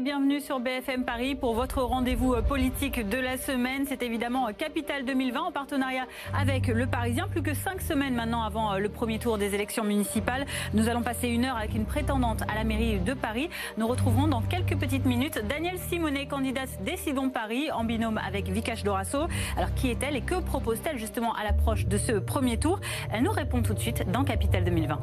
bienvenue sur BFM Paris pour votre rendez-vous politique de la semaine. C'est évidemment Capital 2020 en partenariat avec Le Parisien. Plus que cinq semaines maintenant avant le premier tour des élections municipales. Nous allons passer une heure avec une prétendante à la mairie de Paris. Nous retrouverons dans quelques petites minutes Danielle Simonet, candidate Décidons Paris, en binôme avec Vikash Dorasso. Alors qui est-elle et que propose-t-elle justement à l'approche de ce premier tour? Elle nous répond tout de suite dans Capital 2020.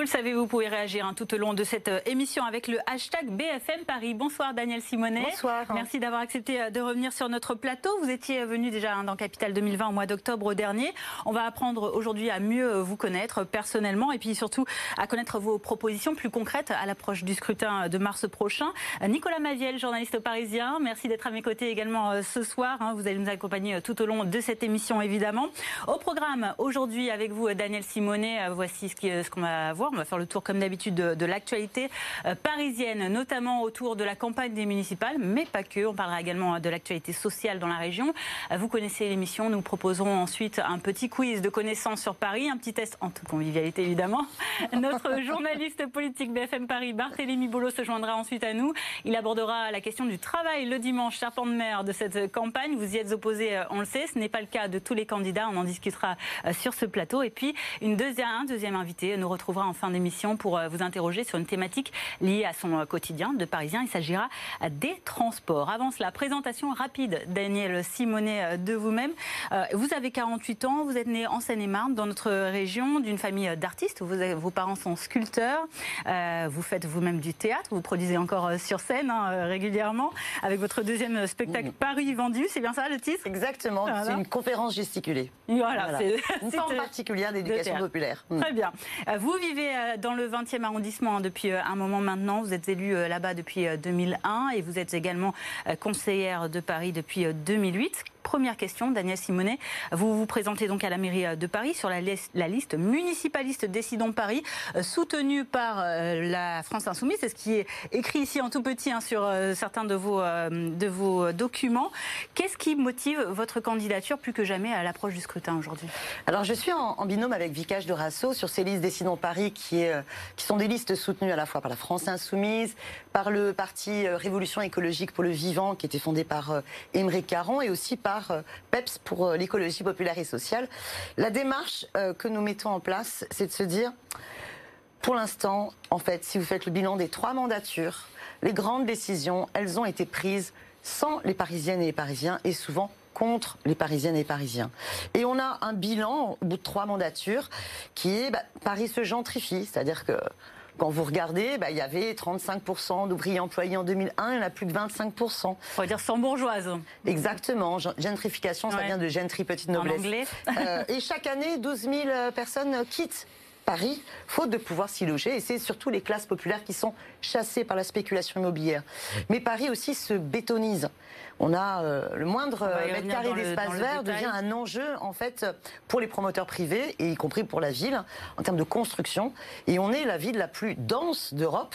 Vous le savez, vous pouvez réagir hein, tout au long de cette euh, émission avec le hashtag BFM Paris. Bonsoir Daniel Simonet. Bonsoir. Merci d'avoir accepté euh, de revenir sur notre plateau. Vous étiez venu déjà hein, dans Capital 2020 au mois d'octobre dernier. On va apprendre aujourd'hui à mieux vous connaître personnellement et puis surtout à connaître vos propositions plus concrètes à l'approche du scrutin de mars prochain. Nicolas Maviel, journaliste parisien, merci d'être à mes côtés également euh, ce soir. Hein. Vous allez nous accompagner tout au long de cette émission évidemment. Au programme aujourd'hui avec vous Daniel Simonet, voici ce qu'on va voir on va faire le tour, comme d'habitude, de, l'actualité euh, parisienne, notamment autour de la campagne des municipales, mais pas que. On parlera également de l'actualité sociale dans la région. Euh, vous connaissez l'émission. Nous proposerons ensuite un petit quiz de connaissances sur Paris, un petit test en toute convivialité, évidemment. Notre journaliste politique BFM Paris, Barthélémy Bolo, se joindra ensuite à nous. Il abordera la question du travail le dimanche, serpent de mer de cette campagne. Vous y êtes opposé, euh, on le sait. Ce n'est pas le cas de tous les candidats. On en discutera sur ce plateau. Et puis, une deuxième, un deuxième invité nous retrouvera en fin d'émission pour euh, vous interroger sur une thématique liée à son euh, quotidien de Parisien. Il s'agira des transports. Avant cela, présentation rapide, Daniel Simonet, euh, de vous-même. Vous avez 48 ans, vous êtes né en Seine-et-Marne, dans notre région, d'une famille d'artistes. Vos parents sont sculpteurs. Vous faites vous-même du théâtre. Vous produisez encore sur scène hein, régulièrement avec votre deuxième spectacle Paris vendu. C'est bien ça le titre? Exactement. C'est une conférence gesticulée. Voilà. C'est une forme particulière d'éducation populaire. Très bien. Vous vivez euh, dans le 20e arrondissement hein, depuis euh, un moment maintenant. Vous êtes élu euh, là-bas depuis 2001 et vous êtes également conseillère de Paris depuis 2008. Première question, Daniel Simonet. Vous vous présentez donc à la mairie de Paris sur la, liste municipaliste Décidons Paris, soutenue par la France Insoumise. C'est ce qui est écrit ici en tout petit hein, sur certains de vos, de vos documents. Qu'est-ce qui motive votre candidature plus que jamais à l'approche du scrutin aujourd'hui? Alors, je suis en, binôme avec Vicage de Rasso sur ces listes Décidons Paris qui sont des listes soutenues à la fois par la France Insoumise, par le parti Révolution écologique pour le vivant qui était fondé par Émeric Caron et aussi par euh, PEPS pour euh, l'écologie populaire et sociale. La démarche euh, que nous mettons en place, c'est de se dire, pour l'instant, en fait, si vous faites le bilan des trois mandatures, les grandes décisions, elles ont été prises sans les Parisiennes et les Parisiens et souvent contre les Parisiennes et les Parisiens. Et on a un bilan au bout de trois mandatures qui est bah, Paris se gentrifie, c'est-à-dire que quand vous regardez, bah, il y avait 35% d'ouvriers employés en 2001, il y en a plus que 25%. On va dire sans bourgeoise. Exactement. Gentrification, ça vient de gentry petite noblesse. En anglais. Euh, et chaque année, 12 000 euh, personnes quittent Paris, faute de pouvoir s'y loger. Et c'est surtout les classes populaires qui sont chassées par la spéculation immobilière. Mais Paris aussi se bétonise on a euh, le moindre mètre carré d'espace vert devient un enjeu en fait pour les promoteurs privés et y compris pour la ville en termes de construction. Et on est la ville la plus dense d'Europe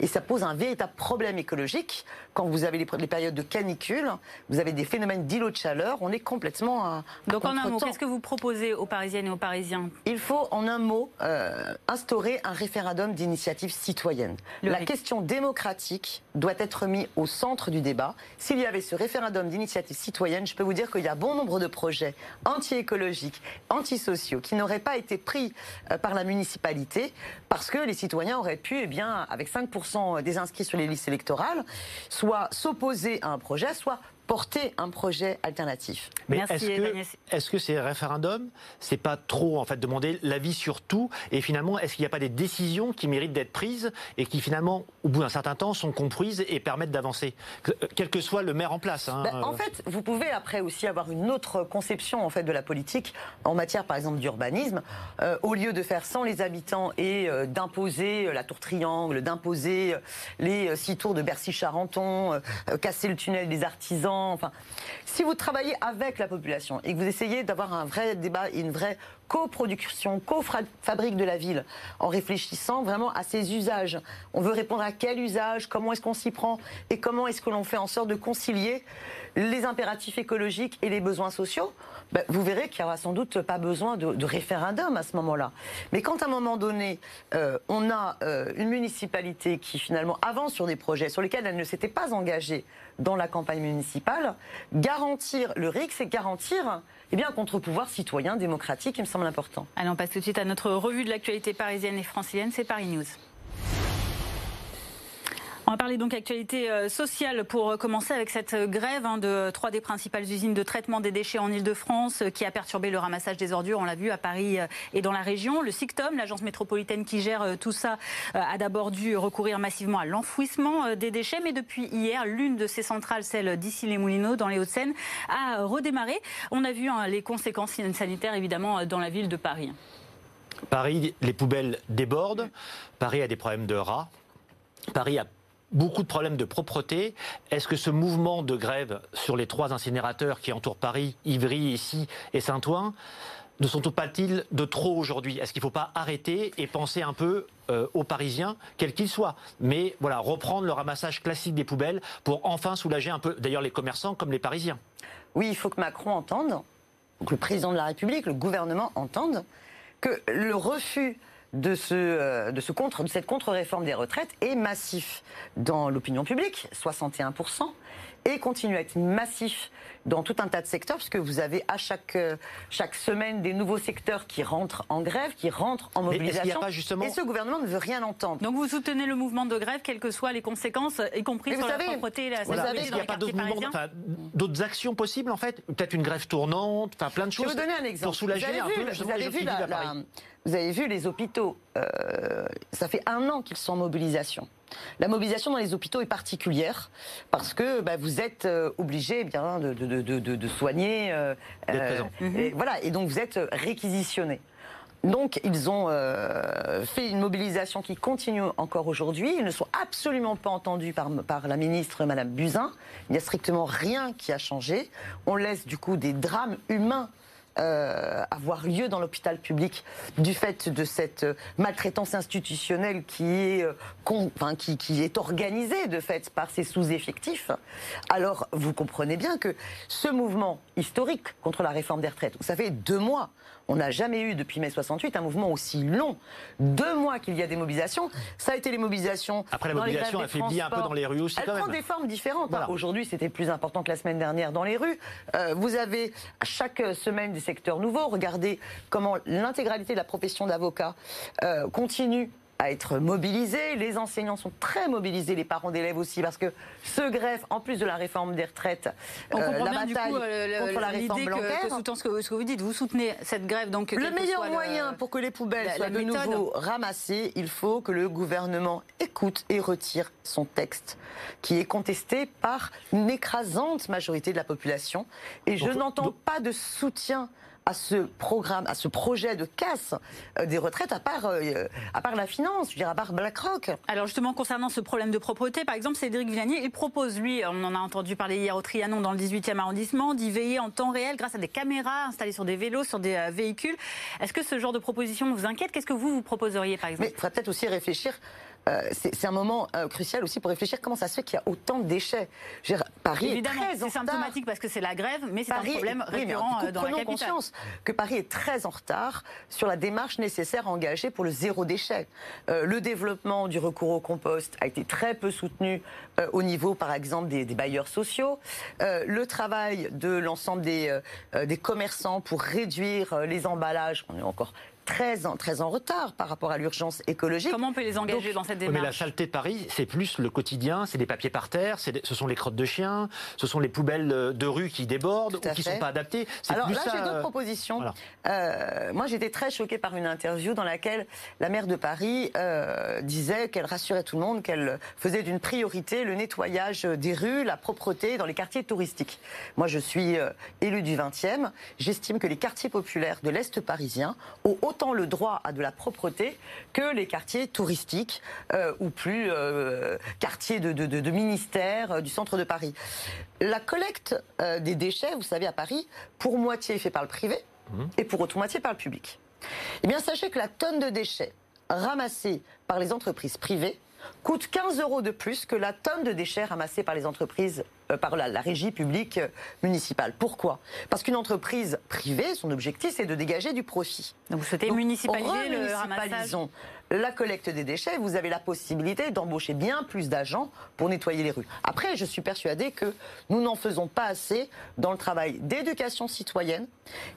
et ça pose un véritable problème écologique. Quand vous avez les, périodes de canicule, vous avez des phénomènes d'îlots de chaleur, on est complètement à, Donc en un mot, qu'est-ce que vous proposez aux Parisiennes et aux Parisiens? Il faut en un mot euh, instaurer un référendum d'initiative citoyenne. la question démocratique doit être mise au centre du débat. S'il y avait ce référendum d'initiative citoyenne, je peux vous dire qu'il y a bon nombre de projets anti-écologiques, antisociaux, qui n'auraient pas été pris euh, par la municipalité parce que les citoyens auraient pu, eh avec 5% des inscrits sur les listes électorales, soit s'opposer à un projet, soit porter un projet alternatif. Mais est-ce que, est-ce que ces référendums, c'est pas trop en fait demander l'avis sur tout et finalement est-ce qu'il n'y a pas des décisions qui méritent d'être prises et qui finalement au bout d'un certain temps sont comprises et permettent d'avancer, quel que soit le maire en place. Hein. Ben, en fait, vous pouvez après aussi avoir une autre conception en fait de la politique en matière, par exemple, d'urbanisme. au lieu de faire sans les habitants et d'imposer la tour triangle, d'imposer les six tours de Bercy-Charenton, casser le tunnel des artisans. Enfin, si vous travaillez avec la population et que vous essayez d'avoir un vrai débat une vraie coproduction, co-fabrique de la ville, en réfléchissant vraiment à ses usages. On veut répondre à quel usage, comment est-ce qu'on s'y prend et comment est-ce que l'on fait en sorte de concilier les impératifs écologiques et les besoins sociaux. Ben, vous verrez qu'il n'y aura sans doute pas besoin de, référendum à ce moment-là. Mais quand à un moment donné, euh, on a euh, une municipalité qui finalement avance sur des projets sur lesquels elle ne s'était pas engagée dans la campagne municipale, garantir le RIC, c'est garantir eh bien, un contre-pouvoir citoyen, démocratique, il me semble important. Allez, on passe tout de suite à notre revue de l'actualité parisienne et francilienne, c'est Paris News. On va parler donc actualité euh, sociale pour commencer avec cette grève hein, de trois des principales usines de traitement des déchets en Ile-de-France euh, qui a perturbé le ramassage des ordures, on l'a vu à Paris euh, et dans la région. Le SICTOM, l'agence métropolitaine qui gère tout ça, a d'abord dû recourir massivement à l'enfouissement des déchets, mais depuis hier, l'une de ces centrales, celle d'ici les Moulineaux, dans les Hauts-de-Seine, a redémarré. On a vu hein, les conséquences sanitaires évidemment dans la ville de Paris. Paris, les poubelles débordent. Paris a des problèmes de rats. Paris a beaucoup de problèmes de propreté. Est-ce que ce mouvement de grève sur les trois incinérateurs qui entourent Paris, Ivry, ici et Saint-Ouen, ne sont pas-ils de trop aujourd'hui? Est-ce qu'il ne faut pas arrêter et penser un peu euh, aux Parisiens, quels qu'ils soient? Mais voilà, reprendre le ramassage classique des poubelles pour enfin soulager un peu, d'ailleurs les commerçants comme les Parisiens. Oui, il faut que Macron entende, que le président de la République, le gouvernement entende que le refus de, ce, euh, de, ce contre, de cette contre-réforme des retraites est massif dans l'opinion publique, 61%, et continue à être massif dans tout un tas de secteurs, puisque vous avez à chaque, euh, chaque semaine des nouveaux secteurs qui rentrent en grève, qui rentrent en mobilisation. justement... Et ce gouvernement ne veut rien entendre. Donc vous soutenez le mouvement de grève, quelles que soient les conséquences, y compris sur la propreté et la sécurité Il n'y a pas d'autres actions possibles, en fait Peut-être une grève tournante, enfin plein de choses. Je vais vous donner un exemple. Pour soulager un peu, vous avez vu vous avez vu les hôpitaux, euh, ça fait un an qu'ils sont en mobilisation. La mobilisation dans les hôpitaux est particulière parce que bah, vous êtes euh, obligé eh bien de, de, soigner. Euh, et, voilà, et donc vous êtes réquisitionné. Donc ils ont fait une mobilisation qui continue encore aujourd'hui. Ils ne sont absolument pas entendus par, par la ministre Madame Buzyn. Il n'y a strictement rien qui a changé. On laisse du coup des drames humains euh, avoir lieu dans l'hôpital public du fait de cette maltraitance institutionnelle qui est, euh, qui, qui, est organisée de fait par ces sous-effectifs, alors vous comprenez bien que ce mouvement historique contre la réforme des retraites, ça fait deux mois on n'a jamais eu depuis mai 68 un mouvement aussi long. Deux mois qu'il y a des mobilisations. Ça a été les mobilisations. Après la mobilisation affaiblit un peu dans les rues aussi. Elle prend des formes différentes. Hein. Aujourd'hui, c'était plus important que la semaine dernière dans les rues. Euh, vous avez chaque semaine des secteurs nouveaux. Regardez comment l'intégralité de la profession d'avocat euh, continue à être mobilisés. Les enseignants sont très mobilisés, les parents d'élèves aussi, parce que ce greffe, en plus de la réforme des retraites, On euh, la bataille euh, contre la réforme Blanquer. Que, ce, que, ce que vous dites, vous soutenez cette grève. Donc, le meilleur moyen pour que les poubelles soient de nouveau ramassées, il faut que le gouvernement écoute et retire son texte, qui est contesté par une écrasante majorité de la population. Et je n'entends pas de soutien à ce programme, à ce projet de casse euh, des retraites, à part, euh, à part la finance, je veux dire, à part BlackRock. Alors justement, concernant ce problème de propreté, par exemple, Cédric Villanier, il propose, lui, on en a entendu parler hier au Trianon dans le 18e arrondissement, d'y veiller en temps réel grâce à des caméras installées sur des vélos, sur des euh, véhicules. Est-ce que ce genre de proposition vous inquiète? Qu'est-ce que vous, vous proposeriez, par exemple? Mais il faudrait peut-être aussi réfléchir euh, c'est un moment euh, crucial aussi pour réfléchir comment ça se fait qu'il y a autant de déchets. Paris Évidemment, c'est symptomatique parce que c'est la grève, mais c'est un problème récurrent euh, dans la capitale. conscience que Paris est très en retard sur la démarche nécessaire à engager pour le zéro déchet. le développement du recours au compost a été très peu soutenu au niveau, par exemple, des, bailleurs sociaux. le travail de l'ensemble des, des commerçants pour réduire les emballages, on est encore très en, très en retard par rapport à l'urgence écologique. Comment on peut les engager dans cette démarche Mais la saleté de Paris, c'est plus le quotidien, c'est des papiers par terre, ce sont les crottes de chiens, ce sont les poubelles de rue qui débordent ou qui ne sont pas adaptées. Alors là, j'ai d'autres propositions. Euh, moi, j'étais très choquée par une interview dans laquelle la maire de Paris euh, disait qu'elle rassurait tout le monde, qu'elle faisait d'une priorité le nettoyage des rues, la propreté dans les quartiers touristiques. Moi, je suis euh, élu du 20e. J'estime que les quartiers populaires de l'Est parisien ont autant le droit à de la propreté que les quartiers touristiques ou plus quartiers de, de, de ministères du centre de Paris. La collecte des déchets, vous savez, à Paris, pour moitié est fait par le privé mmh. et pour autre moitié par le public. Eh bien, sachez que la tonne de déchets ramassée par les entreprises privées coûte 15 euros de plus que la tonne de déchets ramassée par les entreprises, euh, par la, régie publique euh, municipale. Pourquoi? Parce qu'une entreprise privée, son objectif, c'est de dégager du profit. Donc vous souhaitez municipaliser le ramassage? La collecte des déchets, vous avez la possibilité d'embaucher bien plus d'agents pour nettoyer les rues. Après, je suis persuadée que nous n'en faisons pas assez dans le travail d'éducation citoyenne.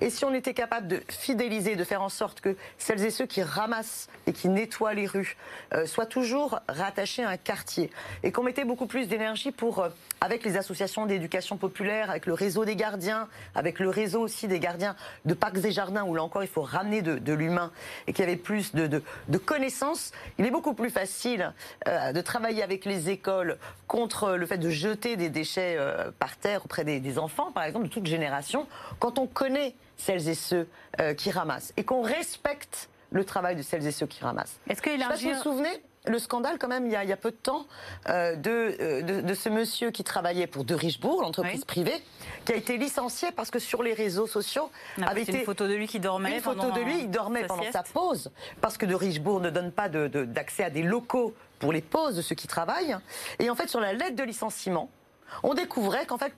Et si on était capable de fidéliser, de faire en sorte que celles et ceux qui ramassent et qui nettoient les rues euh, soient toujours rattachés à un quartier et qu'on mettait beaucoup plus d'énergie pour, euh, avec les associations d'éducation populaire, avec le réseau des gardiens, avec le réseau aussi des gardiens de parcs et jardins où là encore il faut ramener de, l'humain et qu'il y avait plus de, de, de il est beaucoup plus facile euh, de travailler avec les écoles contre le fait de jeter des déchets euh, par terre auprès des, enfants, par exemple, de toute génération, quand on connaît celles et ceux euh, qui ramassent et qu'on respecte le travail de celles et ceux qui ramassent. Est-ce que élargir... vous vous souvenez le scandale, quand même, il y a, peu de temps, euh, euh, de, de, ce monsieur qui travaillait pour De Richebourg, l'entreprise privée, qui a été licencié parce que sur les réseaux sociaux avait été une photo de lui qui dormait. Une photo de lui, il dormait pendant sa pause, parce que De Richebourg ne donne pas d'accès à des locaux pour les pauses de ceux qui travaillent. Et en fait, sur la lettre de licenciement, on découvrait qu'en fait,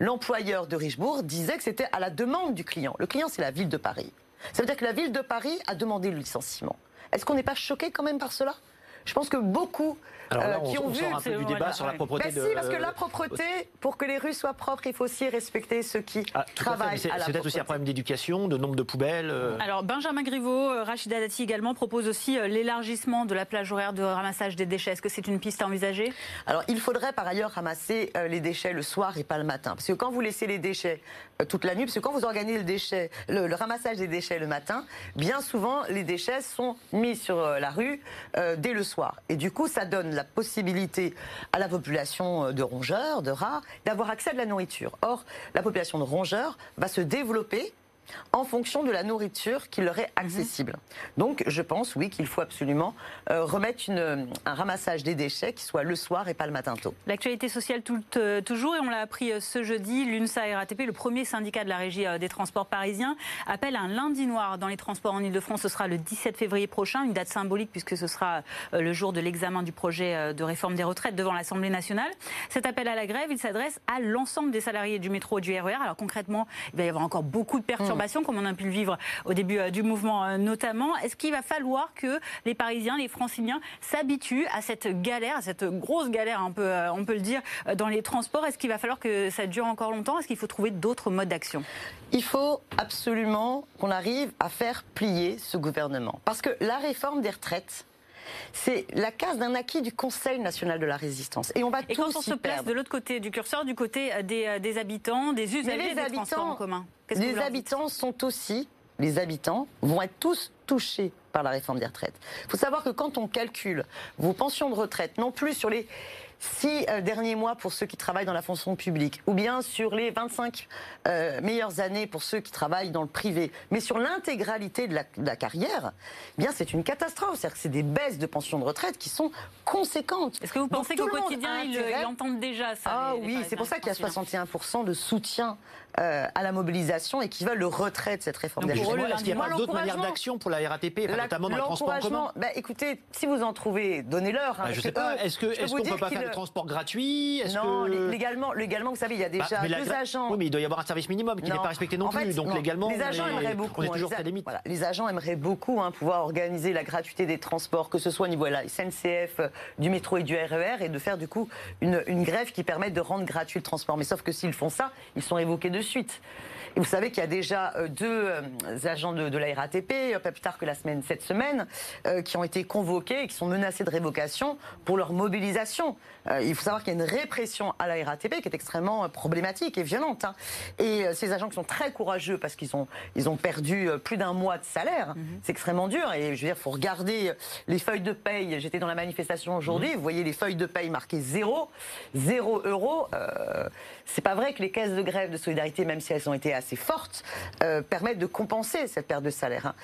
l'employeur le, de Richebourg disait que c'était à la demande du client. Le client, c'est la ville de Paris. Ça veut dire que la ville de Paris a demandé le licenciement. Est-ce qu'on n'est pas choqué quand même par cela? Je pense que beaucoup alors là, euh, qui ont vu un peu du débat sur la propreté. Ben si, parce que la propreté, pour que les rues soient propres, il faut aussi respecter ceux qui ah, travaillent. C'est peut-être aussi un problème d'éducation, de nombre de poubelles. Euh. Alors Benjamin Griveaux, euh, Rachida Dati également propose aussi l'élargissement de la plage horaire de ramassage des déchets. Est-ce que c'est une piste à envisager? Alors il faudrait par ailleurs ramasser les déchets le soir et pas le matin, parce que quand vous laissez les déchets toute la nuit, parce que quand vous organisez le déchet, le, ramassage des déchets le matin, bien souvent les déchets sont mis sur la rue dès le soir, et du coup ça donne la possibilité à la population de rongeurs, de rats, d'avoir accès à de la nourriture. Or, la population de rongeurs va se développer en fonction de la nourriture qui leur est mhm. accessible. Donc je pense, oui, qu'il faut absolument euh, remettre un ramassage des déchets qui soit le soir et pas le matin tôt. L'actualité sociale euh, toujours, et on l'a appris euh, ce jeudi, l'UNSA RATP, le premier syndicat de la régie des transports parisiens, appelle un lundi noir dans les transports en Ile-de-France. Ce sera le 17 février prochain, une date symbolique puisque ce sera le jour de l'examen du projet de réforme des retraites devant l'Assemblée nationale. Cet appel à la grève, il s'adresse à l'ensemble des salariés du métro et du RER. E Alors concrètement, il va y avoir encore beaucoup de perturbations comme on a pu le vivre au début euh, du mouvement euh, notamment. Est-ce qu'il va falloir que les Parisiens, les Franciliens s'habituent à cette galère, à cette grosse galère, un peu, euh, on peut le dire, dans les transports? Est-ce qu'il va falloir que ça dure encore longtemps? Est-ce qu'il faut trouver d'autres modes d'action? Il faut absolument qu'on arrive à faire plier ce gouvernement. Parce que la réforme des retraites, c'est la case d'un acquis du Conseil national de la résistance. Et on va Et quand on se place de l'autre côté du curseur, du côté euh, euh, des, habitants, des usagers des transports en commun Les habitants sont aussi, les habitants vont être tous touchés par la réforme des retraites. Il faut savoir que quand on calcule vos pensions de retraite, non plus sur les six euh, derniers mois pour ceux qui travaillent dans la fonction publique, ou bien sur les 25 euh, meilleures années pour ceux qui travaillent dans le privé, mais sur l'intégralité de, la, carrière, eh bien c'est une catastrophe. C'est-à-dire que c'est des baisses de pensions de retraite qui sont conséquentes. Est-ce que vous pensez qu'au quotidien, ils, entendent déjà ça Ah oui, c'est pour ça qu'il y a 61% de soutien euh, à la mobilisation et qui veulent le retrait de cette réforme. Est-ce qu'il y a d'autres manières d'action pour la RATP, notamment dans le transport en commun bah, Écoutez, si vous en trouvez, donnez-leur. Hein, bah, je sais pas. Est-ce qu'on peut pas faire transport gratuit Non, légalement, légalement, vous savez, il y a bah, déjà deux agents. Oui, mais il doit y avoir un service minimum qui n'est pas respecté non, plus. donc légalement, les agents aimeraient beaucoup. On est toujours hein, limite. les agents aimeraient beaucoup hein, pouvoir organiser la gratuité des transports, que ce soit au niveau de la SNCF, euh, du métro et du RER, e et de faire du coup une, une grève qui permette de rendre gratuit le transport. Mais sauf que s'ils font ça, ils sont évoqués de suite. Et vous savez qu'il y a déjà euh, deux euh, agents de, la RATP, pas plus tard que la semaine, cette semaine, qui ont été convoqués et qui sont menacés de révocation pour leur mobilisation. Il faut savoir qu'il y a une répression à la RATP qui est extrêmement problématique et violente. Hein. Et ces agents qui sont très courageux parce qu'ils ont, ils ont perdu plus d'un mois de salaire, mhm. c'est extrêmement dur. Et je veux dire, il faut regarder les feuilles de paye. J'étais dans la manifestation aujourd'hui, mhm. vous voyez les feuilles de paye marquées zéro, zéro euro. c'est pas vrai que les caisses de grève de solidarité, même si elles ont été assez assez fortes euh, permettent de compenser cette perte de salaire. Hein.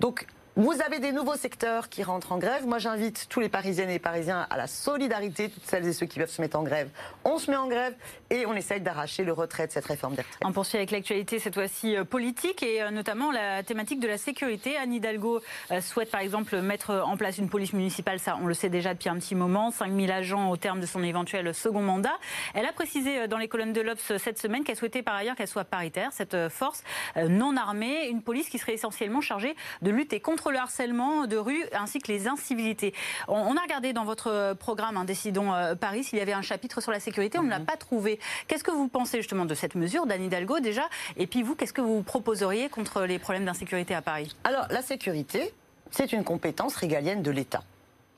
Donc vous avez des nouveaux secteurs qui rentrent en grève. Moi, j'invite tous les Parisiennes et Parisiens à la solidarité, toutes celles et ceux qui peuvent se mettre en grève. On se met en grève et on essaye d'arracher le retrait de cette réforme des. On poursuit avec l'actualité, cette fois-ci euh, politique et euh, notamment la thématique de la sécurité. Anne Hidalgo euh, souhaite par exemple mettre en place une police municipale, ça on le sait déjà depuis un petit moment, 5000 agents au terme de son éventuel second mandat. Elle a précisé dans les colonnes de l'Obs cette semaine qu'elle souhaitait par ailleurs qu'elle soit paritaire, cette force non armée, une police qui serait essentiellement chargée de lutter contre le harcèlement de rue ainsi que les incivilités. On, a regardé dans votre programme hein, Décidons euh, Paris s'il y avait un chapitre sur la sécurité. On ne l'a mhm. pas trouvé. Qu'est-ce que vous pensez justement de cette mesure d'Anne Hidalgo déjà? Et puis vous, qu'est-ce que vous proposeriez contre les problèmes d'insécurité à Paris? Alors la sécurité, c'est une compétence régalienne de l'État.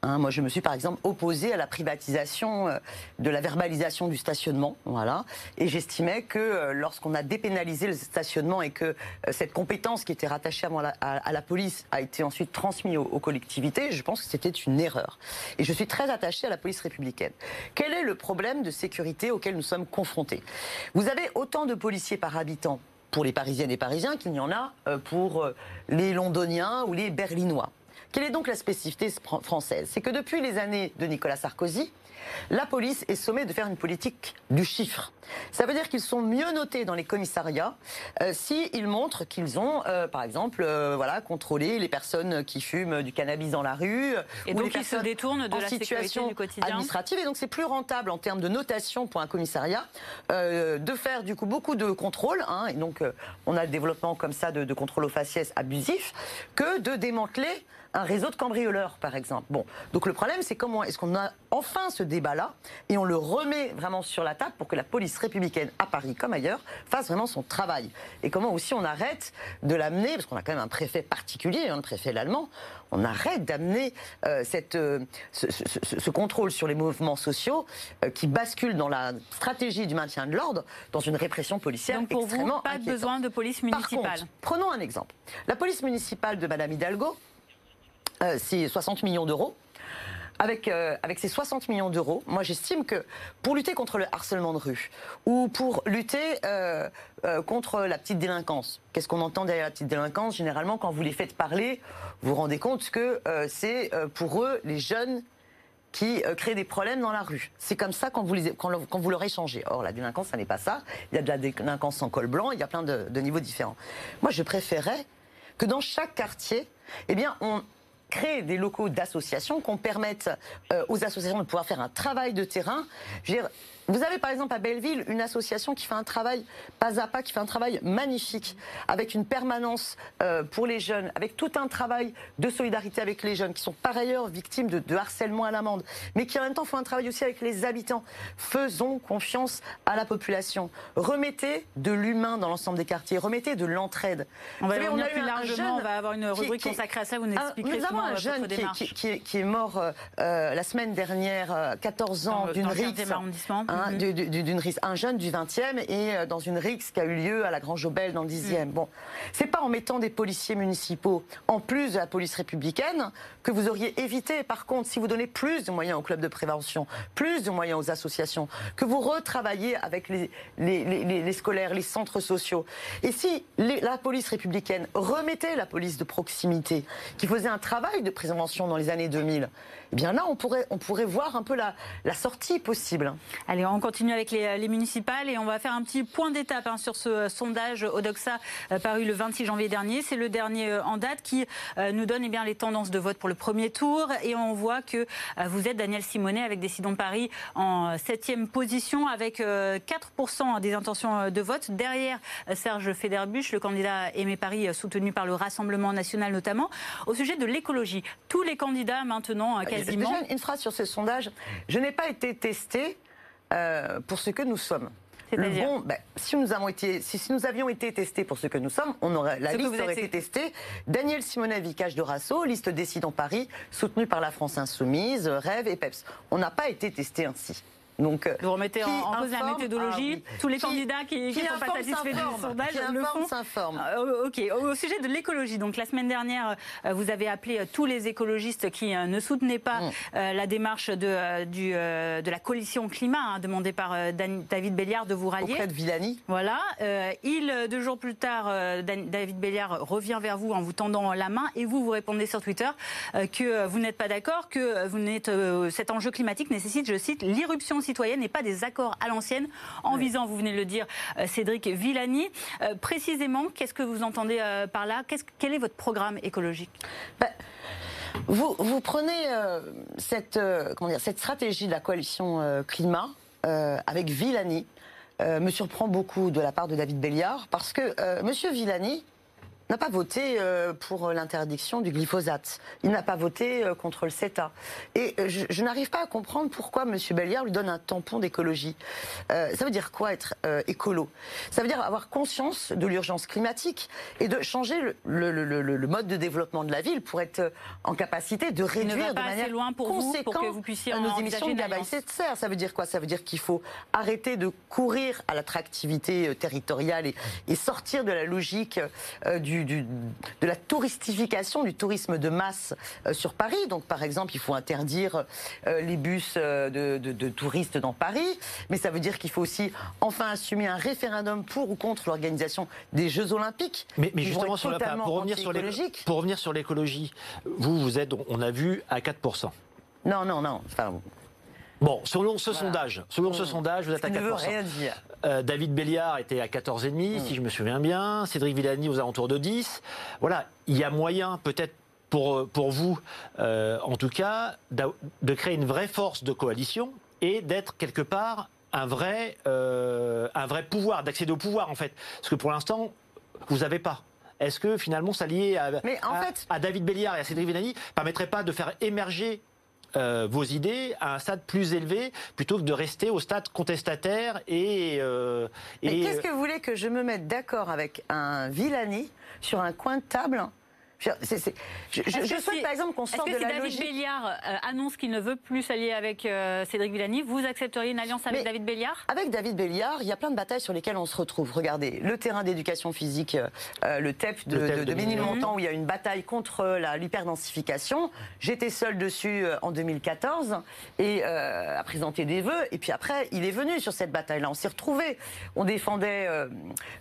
Hein, moi, je me suis par exemple opposée à la privatisation euh, de la verbalisation du stationnement, voilà. Et j'estimais que euh, lorsqu'on a dépénalisé le stationnement et que euh, cette compétence qui était rattachée à, la, police a été ensuite transmise aux, aux, collectivités, je pense que c'était une erreur. Et je suis très attachée à la police républicaine. Quel est le problème de sécurité auquel nous sommes confrontés? Vous avez autant de policiers par habitant pour les Parisiennes et Parisiens qu'il y en a pour les Londoniens ou les Berlinois. Quelle est donc la spécificité française? C'est que depuis les années de Nicolas Sarkozy, la police est sommée de faire une politique du chiffre. Ça veut dire qu'ils sont mieux notés dans les commissariats euh, s'ils montrent qu'ils ont, euh, par exemple, euh, voilà, contrôlé les personnes qui fument du cannabis dans la rue. Et donc ils se détournent de la situation du quotidien? administrative. Et donc c'est plus rentable en termes de notation pour un commissariat de faire du coup beaucoup de contrôles. Hein, et donc on a le développement comme ça de, de contrôle au faciès abusif que de démanteler un réseau de cambrioleurs, par exemple. Bon, donc le problème, c'est comment est-ce qu'on a enfin ce débat-là et on le remet vraiment sur la table pour que la police républicaine à Paris comme ailleurs fasse vraiment son travail. Et comment aussi on arrête de l'amener, parce qu'on a quand même un préfet particulier, un hein, préfet l'allemand, on arrête d'amener euh, cette, euh, ce, contrôle sur les mouvements sociaux euh, qui bascule dans la stratégie du maintien de l'ordre dans une répression policière Donc pour extrêmement vous, pas besoin de police municipale. prenons un exemple. La police municipale de Madame Hidalgo, c'est 60 millions d'euros. Avec, euh, avec, ces 60 millions d'euros, moi j'estime que pour lutter contre le harcèlement de rue ou pour lutter euh, contre la petite délinquance, qu'est-ce qu'on entend derrière la petite délinquance? Généralement, quand vous les faites parler, vous vous rendez compte que c'est pour eux les jeunes qui créent des problèmes dans la rue. C'est comme ça quand vous, les, quand, quand, vous leur échangez. Or, la délinquance, ça n'est pas ça. Il y a de la délinquance en col blanc, il y a plein de niveaux différents. Moi, je préférais que dans chaque quartier, eh bien, on, créer des locaux d'associations, qu'on permette euh, aux associations de pouvoir faire un travail de terrain. Vous avez par exemple à Belleville une association qui fait un travail pas à pas, qui fait un travail magnifique, avec une permanence euh, pour les jeunes, avec tout un travail de solidarité avec les jeunes qui sont par ailleurs victimes de, harcèlement à l'amende, mais qui en même temps font un travail aussi avec les habitants. Faisons confiance à la population. Remettez de l'humain dans l'ensemble des quartiers, remettez de l'entraide. On va, on a plus largement, on va avoir une rubrique consacrée à ça, vous nous expliquerez Nous avons un jeune qui, est mort euh, euh, la semaine dernière, 14 ans, d'une rixe. Hein, mhm. un jeune du 20e et euh, dans une rixe qui a eu lieu à la Grange Aubel dans le 10e. Mhm. Bon, c'est pas en mettant des policiers municipaux en plus de la police républicaine que vous auriez évité. Par contre, si vous donnez plus de moyens aux clubs de prévention, plus de moyens aux associations, que vous retravaillez avec les, les, scolaires, les centres sociaux, et si la police républicaine remettait la police de proximité, qui faisait un travail de prévention dans les années 2000, eh bien là, on pourrait, on pourrait voir un peu la, la sortie possible. Allez, on continue avec les, municipales et on va faire un petit point d'étape hein, sur ce sondage Odoxa euh, paru le 26 janvier dernier. C'est le dernier euh, en date qui euh, nous donne eh bien, les tendances de vote pour le premier tour et on voit que vous êtes Daniel Simonet avec Décidons Paris en septième position avec 4% des intentions de vote. Derrière Serge Federbuch, le candidat Aimé Paris soutenu par le Rassemblement national notamment. Au sujet de l'écologie, tous les candidats maintenant quasiment... Déjà une phrase sur ce sondage. Je n'ai pas été testé pour ce que nous sommes. Bon, ben, si, nous avons été, si, nous avions été testés pour ce que nous sommes, on aurait, la liste aurait été testée. Daniel Simonet, Vicage de Rasso, liste Décidant Paris, soutenue par la France Insoumise, Rêve et PEPS. On n'a pas été testés ainsi. Donc, vous remettez en, cause la méthodologie. Ah Tous les candidats qui, qui, sont pas satisfaits du sondage le font. s'informent. Euh, ok. Au, sujet de l'écologie, donc la semaine dernière, euh, vous avez appelé euh, tous les écologistes qui ne soutenaient pas mm. la démarche de, du, de la coalition climat hein, demandée par David Béliard de vous rallier. Auprès de Villani. Voilà. il, deux jours plus tard, David Béliard revient vers vous en vous tendant la main et vous vous répondez sur Twitter que vous n'êtes pas d'accord, que vous n'êtes cet enjeu climatique nécessite, je cite, l'irruption et pas des accords à l'ancienne, en visant, vous venez de le dire, euh, Cédric Villani. Euh, précisément, qu'est-ce que vous entendez euh, par là Quel est votre programme écologique? Ben, vous, vous, prenez cette, comment dire, cette stratégie de la coalition climat avec Villani. me surprend beaucoup de la part de David Béliard parce que Monsieur Villani n'a pas voté euh, pour l'interdiction du glyphosate. Il n'a pas voté euh, contre le CETA. Et euh, je, n'arrive pas à comprendre pourquoi M. Belliard lui donne un tampon d'écologie. ça veut dire quoi être écolo? Ça veut dire avoir conscience de l'urgence climatique et de changer le, mode de développement de la ville pour être en capacité de réduire de manière loin pour conséquente vous, pour que vous puissiez nos émissions de gaz à effet de serre. Ça veut dire quoi? Ça veut dire qu'il faut arrêter de courir à l'attractivité territoriale et, et, sortir de la logique du de la touristification du tourisme de masse euh, sur Paris. Donc, par exemple, il faut interdire euh, les bus euh, de, touristes dans Paris, mais ça veut dire qu'il faut aussi enfin assumer un référendum pour ou contre l'organisation des Jeux Olympiques. Mais, justement, sur la, pour, revenir sur pour revenir sur l'écologie, vous, vous êtes, on a vu, à 4%. Non, non, non. Enfin, Bon, selon ce sondage, selon ce sondage, vous êtes à 4%. Ne veut rien dire. Euh, David Béliard était à 14,5, si je me souviens bien. Cédric Villani aux alentours de 10. Voilà, il y a moyen peut-être pour, euh, pour vous, euh, en tout cas, de créer une vraie force de coalition et d'être quelque part un vrai, un vrai pouvoir, d'accéder au pouvoir en fait. Parce que pour l'instant, vous n'avez pas. Est-ce que finalement ça lié à, à, David Béliard et à Cédric Villani permettrait pas de faire émerger euh, vos idées à un stade plus élevé plutôt que de rester au stade contestataire et. Euh, et qu'est-ce que vous voulez que je me mette d'accord avec un Villani sur un coin de table je, souhaite par exemple qu'on sorte de la David logique. Béliard euh, annonce qu'il ne veut plus s'allier avec euh, Cédric Villani, vous accepteriez une alliance avec David Béliard? Avec David Béliard, il y a plein de batailles sur lesquelles on se retrouve. Regardez, le terrain d'éducation physique, euh, le TEP de, de, Ménilmontant, où il y a une bataille contre l'hyperdensification. J'étais seul dessus en 2014 et a présenté des vœux. Et puis après, il est venu sur cette bataille-là. On s'est retrouvés. On défendait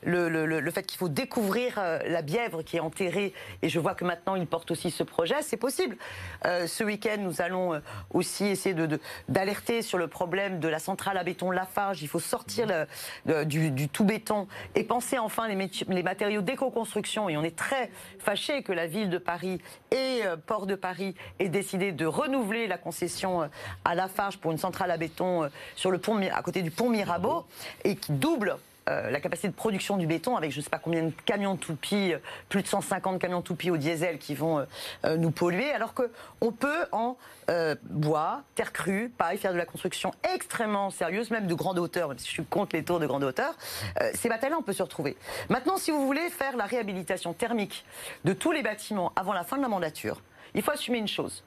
le, le, le, fait qu'il faut découvrir la Bièvre qui est enterrée. Et je que maintenant il porte aussi ce projet, c'est possible. Euh, ce week-end, nous allons euh, aussi essayer d'alerter de, sur le problème de la centrale à béton Lafarge. Il faut sortir du, tout béton et penser enfin les, les matériaux d'éco-construction. Et on est très fâché que la ville de Paris et euh, Port de Paris aient décidé de renouveler la concession à Lafarge pour une centrale à béton sur le pont à côté du pont Mirabeau et qui double euh, la capacité de production du béton avec je ne sais pas combien de camions toupies, euh, plus de 150 camions toupies au diesel qui vont euh, nous polluer, alors qu'on peut en bois, terre crue, pareil, faire de la construction extrêmement sérieuse, même de grande hauteur, même si je suis contre les tours de grande hauteur. ces batailles-là, on peut se retrouver. Maintenant, si vous voulez faire la réhabilitation thermique de tous les bâtiments avant la fin de la mandature, il faut assumer une chose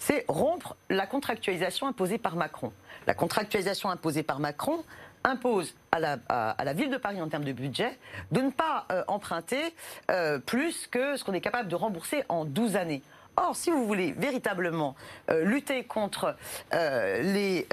c'est rompre la contractualisation imposée par Macron. La contractualisation imposée par Macron, impose à la, ville de Paris en termes de budget de ne pas euh, emprunter euh, plus que ce qu'on est capable de rembourser en 12 années. Or, si vous voulez véritablement euh, lutter contre les,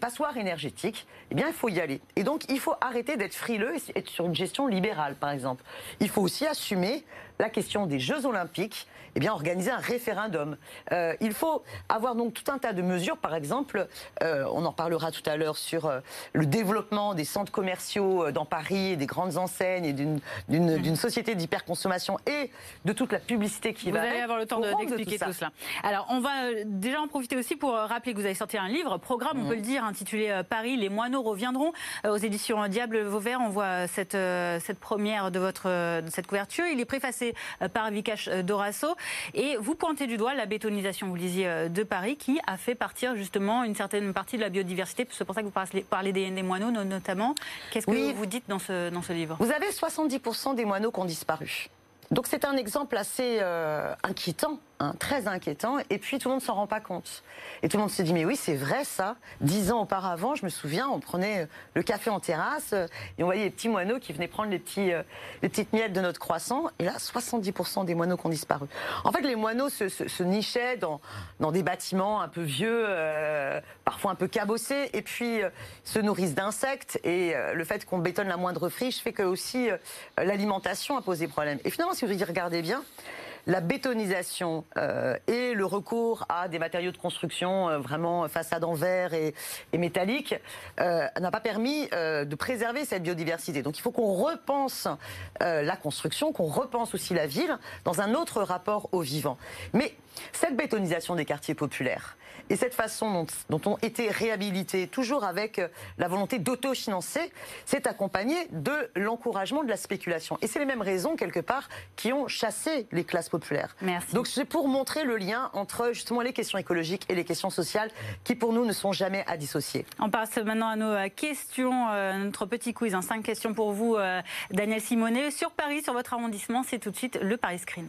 passoires énergétiques, eh bien, il faut y aller. Et donc, il faut arrêter d'être frileux et être sur une gestion libérale, par exemple. Il faut aussi assumer la question des Jeux Olympiques, eh bien, organiser un référendum. Euh, il faut avoir donc tout un tas de mesures, par exemple, euh, on en parlera tout à l'heure sur euh, le développement des centres commerciaux dans Paris, des grandes enseignes et d'une mmh. société d'hyperconsommation et de toute la publicité qui va. Vous allez avoir le temps d'expliquer tout, cela. Alors, on va déjà en profiter aussi pour rappeler que vous avez sorti un livre, programme, on mmh. peut le dire, intitulé Paris, les moineaux reviendront aux éditions Diable Vauvert. On voit cette, cette première de votre de cette couverture. Il est préfacé par Vikash Dorasso. Et vous pointez du doigt la bétonisation, vous disiez, euh, de Paris, qui a fait partir justement une certaine partie de la biodiversité. C'est pour ça que vous parlez des, moineaux notamment. Qu'est-ce que vous dites dans ce, dans ce livre? Vous avez 70% des moineaux qui ont disparu. Donc c'est un exemple assez euh, inquiétant Hein, très inquiétant. Et puis tout le monde s'en rend pas compte. Et tout le monde se dit mais oui c'est vrai ça. Dix ans auparavant, je me souviens, on prenait euh, le café en terrasse euh, et on voyait les petits moineaux qui venaient prendre les, petits, euh, les petites miettes de notre croissant. Et là, 70% des moineaux qui ont disparu. En fait, les moineaux se, nichaient dans, dans des bâtiments un peu vieux, parfois un peu cabossés, et puis se nourrissent d'insectes. Et le fait qu'on bétonne la moindre friche fait que aussi l'alimentation a posé problème. Et finalement, si vous y regardez bien, la bétonisation euh, et le recours à des matériaux de construction euh, vraiment façade en verre et, métallique euh, n'a pas permis de préserver cette biodiversité. Donc il faut qu'on repense la construction, qu'on repense aussi la ville dans un autre rapport au vivant. Mais cette bétonisation des quartiers populaires, et cette façon dont, ont été réhabilités, toujours avec euh, la volonté d'autofinancer, c'est accompagné de l'encouragement de la spéculation. Et c'est les mêmes raisons, quelque part, qui ont chassé les classes populaires. Merci. Donc c'est pour montrer le lien entre justement les questions écologiques et les questions sociales qui, pour nous, ne sont jamais à dissocier. On passe maintenant à nos euh, questions, euh, notre petit quiz. Hein. Cinq questions pour vous, Daniel Simonet. Sur Paris, sur votre arrondissement, c'est tout de suite le Paris Screen.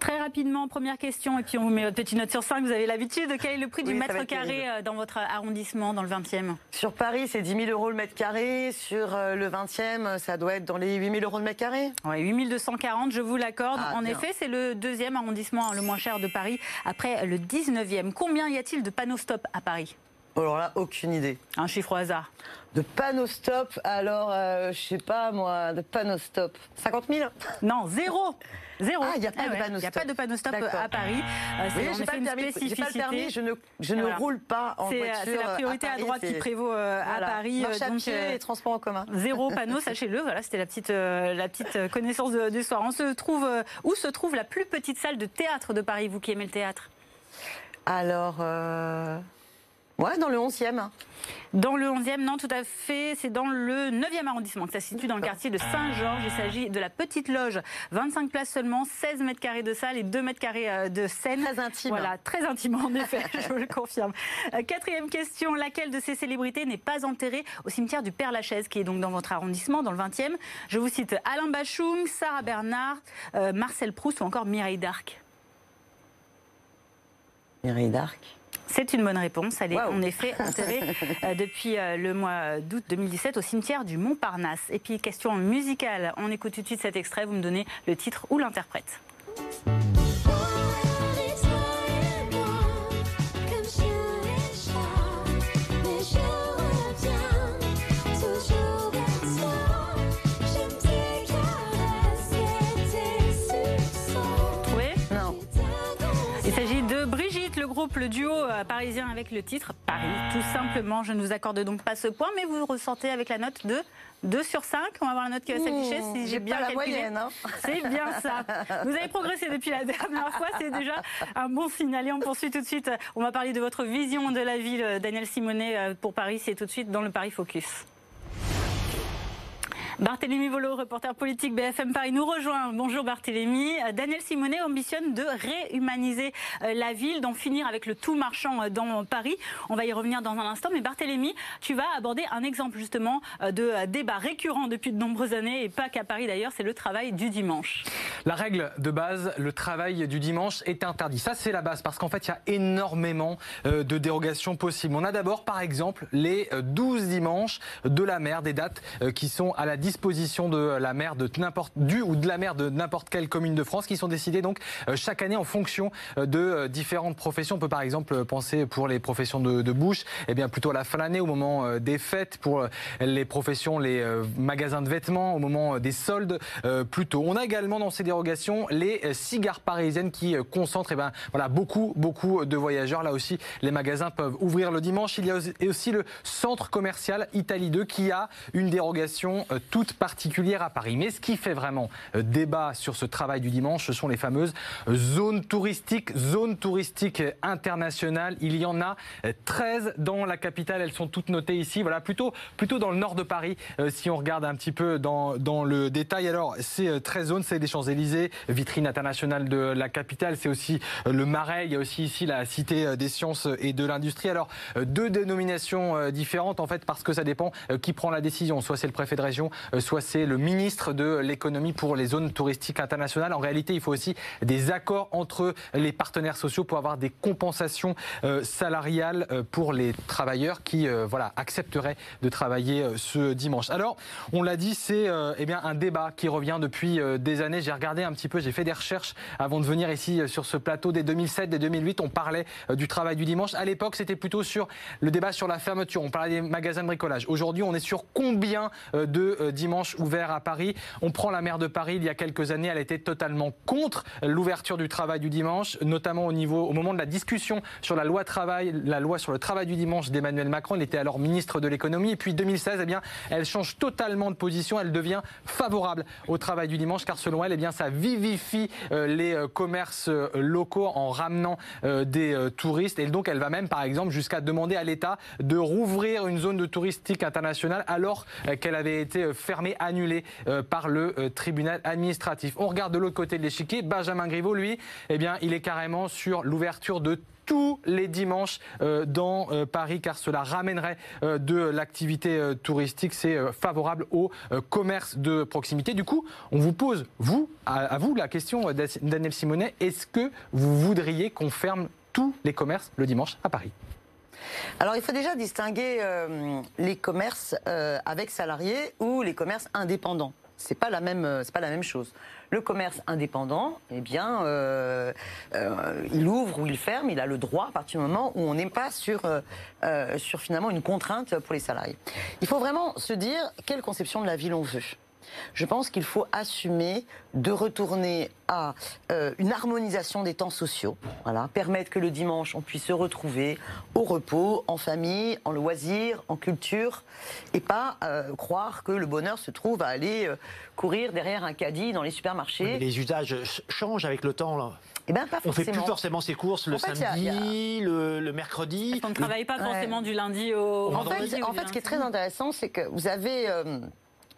Très rapidement, première question, et puis on vous met votre petite note sur 5. Vous avez l'habitude. Quel est le prix du mètre carré euh, dans votre arrondissement, dans le 20e Sur Paris, c'est 10 000 euros le mètre carré. Sur euh, le 20e, ça doit être dans les 8 000 euros le mètre carré. Oui, 8 240, je vous l'accorde. Ah, en effet, c'est le deuxième arrondissement le moins cher de Paris, après le 19e. Combien y a-t-il de panneaux stop à Paris? Alors là, aucune idée. Un chiffre au hasard. De panneaux stop, alors, euh, je sais pas moi, de panneaux stop. 50 000 Non, zéro Zéro. Ah, il n'y a pas de panneau stop. Il n'y a pas de panneau stop à Paris. Euh, oui, j'ai pas, pas, le permis, je ne, je ne roule pas en voiture. C'est la priorité à, droite qui prévaut euh, à Paris. Marche à pied et transport en commun. Zéro panneau, sachez-le. Voilà, c'était la petite, la petite connaissance du soir. On se trouve, où se trouve la plus petite salle de théâtre de Paris, vous qui aimez le théâtre? Alors... Ouais, dans le 11e. Dans le 11e, non, tout à fait. C'est dans le 9e arrondissement que ça se situe dans le quartier de Saint-Georges. Il s'agit de la petite loge. 25 places seulement, 16 mètres carrés de salle et 2 mètres carrés euh, de scène. Très intime. Voilà, très intime en effet, je vous le confirme. Euh, quatrième question. Laquelle de ces célébrités n'est pas enterrée au cimetière du Père-Lachaise, qui est donc dans votre arrondissement, dans le 20e Je vous cite Alain Bachung, Sarah Bernard, euh, Marcel Proust ou encore Mireille d'Arc? Mireille d'Arc c'est une bonne réponse. Elle est en effet enterrée euh, depuis euh, le mois d'août 2017 au cimetière du Montparnasse. Et puis, question musicale. On écoute tout de suite cet extrait. Vous me donnez le titre ou l'interprète. Le duo euh, parisien avec le titre Paris. Tout simplement, je ne vous accorde donc pas ce point, mais vous ressentez avec la note de 2 sur 5. On va voir la note qui va s'afficher si j'ai bien la moyenne. Hein. C'est bien ça. Vous avez progressé depuis la dernière fois, c'est déjà un bon signal. Et on poursuit tout de suite. On va parler de votre vision de la ville, Daniel Simonet, euh, pour Paris. C'est tout de suite dans le Paris Focus. Barthélémy Volo, reporter politique BFM Paris, nous rejoint. Bonjour Barthélémy. Daniel Simonet ambitionne de réhumaniser euh, la ville, d'en finir avec le tout marchand euh, dans Paris. On va y revenir dans un instant. Mais Barthélémy, tu vas aborder un exemple justement euh, de débat récurrent depuis de nombreuses années, et pas qu'à Paris d'ailleurs, c'est le travail du dimanche. La règle de base, le travail du dimanche est interdit. Ça, c'est la base, parce qu'en fait, il y a énormément de dérogations possibles. On a d'abord, par exemple, les 12 dimanches de la mer, des dates qui sont à la 10 de la mer de n'importe du ou de la mer de n'importe quelle commune de France qui sont décidées donc euh, chaque année en fonction euh, de euh, différentes professions. On peut par exemple penser pour les professions de, bouche, eh bien plutôt à la fin de l'année au moment des fêtes pour les professions, les magasins de vêtements au moment des soldes plutôt. On a également dans ces dérogations les cigares parisiennes qui concentrent eh bien, voilà beaucoup beaucoup de voyageurs. Là aussi, les magasins peuvent ouvrir le dimanche. Il y a aussi le centre commercial Italie 2 qui a une dérogation tout toute particulière à Paris. Mais ce qui fait vraiment euh, débat sur ce travail du dimanche, ce sont les fameuses euh, zones touristiques, zones touristiques internationales. Il y en a 13 dans la capitale. Elles sont toutes notées ici. Voilà, plutôt, plutôt dans le nord de Paris, si on regarde un petit peu dans, dans le détail. Alors, ces 13 zones, c'est des Champs-Élysées, vitrine internationale de la capitale. C'est aussi le Marais. Il y a aussi ici la Cité des sciences et de l'industrie. Alors, deux dénominations différentes, en fait, parce que ça dépend qui prend la décision. Soit c'est le préfet de région, soit c'est le ministre de l'économie pour les zones touristiques internationales. En réalité, il faut aussi des accords entre les partenaires sociaux pour avoir des compensations salariales pour les travailleurs qui voilà, accepteraient de travailler ce dimanche. Alors, on l'a dit, c'est eh bien un débat qui revient depuis des années. J'ai regardé un petit peu, j'ai fait des recherches avant de venir ici sur ce plateau. Dès 2007, dès 2008, on parlait du travail du dimanche. À l'époque, c'était plutôt sur le débat sur la fermeture. On parlait des magasins de bricolage. Aujourd'hui, on est sur combien de dimanches ouverts à Paris On prend la maire de Paris. Il y a quelques années, elle était totalement contre l'ouverture du travail du dimanche, notamment au niveau, au moment de la discussion sur la loi travail, la loi sur le travail du dimanche d'Emmanuel Macron. Il était alors ministre de l'économie. Et puis 2016, eh bien, elle change totalement de position. Elle devient favorable au travail du dimanche, car selon elle, eh bien, ça vivifie les commerces locaux en ramenant des touristes. Et donc, elle va même, par exemple, jusqu'à demander à l'État de rouvrir une zone de touristique internationale alors qu'elle avait été fermée, annulée par le tribunal administratif. On regarde de l'autre côté de l'échiquier. Benjamin Griveaux, lui, eh bien, il est carrément sur l'ouverture de tous les dimanches dans Paris car cela ramènerait de l'activité touristique. C'est favorable au commerce de proximité. Du coup, on vous pose, vous, à vous, la question, Daniel Simonet, est-ce que vous voudriez qu'on ferme tous les commerces le dimanche à Paris? Alors il faut déjà distinguer euh, les commerces euh, avec salariés ou les commerces indépendants. C'est pas c'est pas la même chose. Le commerce indépendant, eh bien, euh, il ouvre ou il ferme, il a le droit à partir du moment où on n'est pas sur, sur finalement une contrainte pour les salariés. Il faut vraiment se dire quelle conception de la ville on veut je pense qu'il faut assumer de retourner à euh, une harmonisation des temps sociaux. Voilà, permettre que le dimanche, on puisse se retrouver au repos, en famille, en loisir, en culture, et pas euh, croire que le bonheur se trouve à aller euh, courir derrière un caddie dans les supermarchés. les usages changent avec le temps, là. Eh ben, pas on fait plus forcément ses courses le samedi, Le, mercredi. on ne travaille pas forcément du lundi au vendredi. En fait, ce qui est très intéressant, c'est que vous avez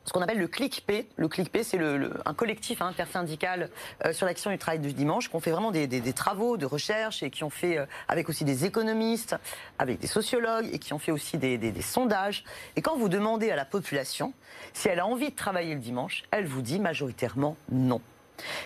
ce qu'on appelle le CLIC-P. Le CLIC-P, c'est un collectif intersyndical euh, sur l'action du travail du dimanche, qui ont fait vraiment des, travaux de recherche et qui ont fait euh, avec aussi des économistes, avec des sociologues et qui ont fait aussi des, sondages. Et quand vous demandez à la population si elle a envie de travailler le dimanche, elle vous dit majoritairement non.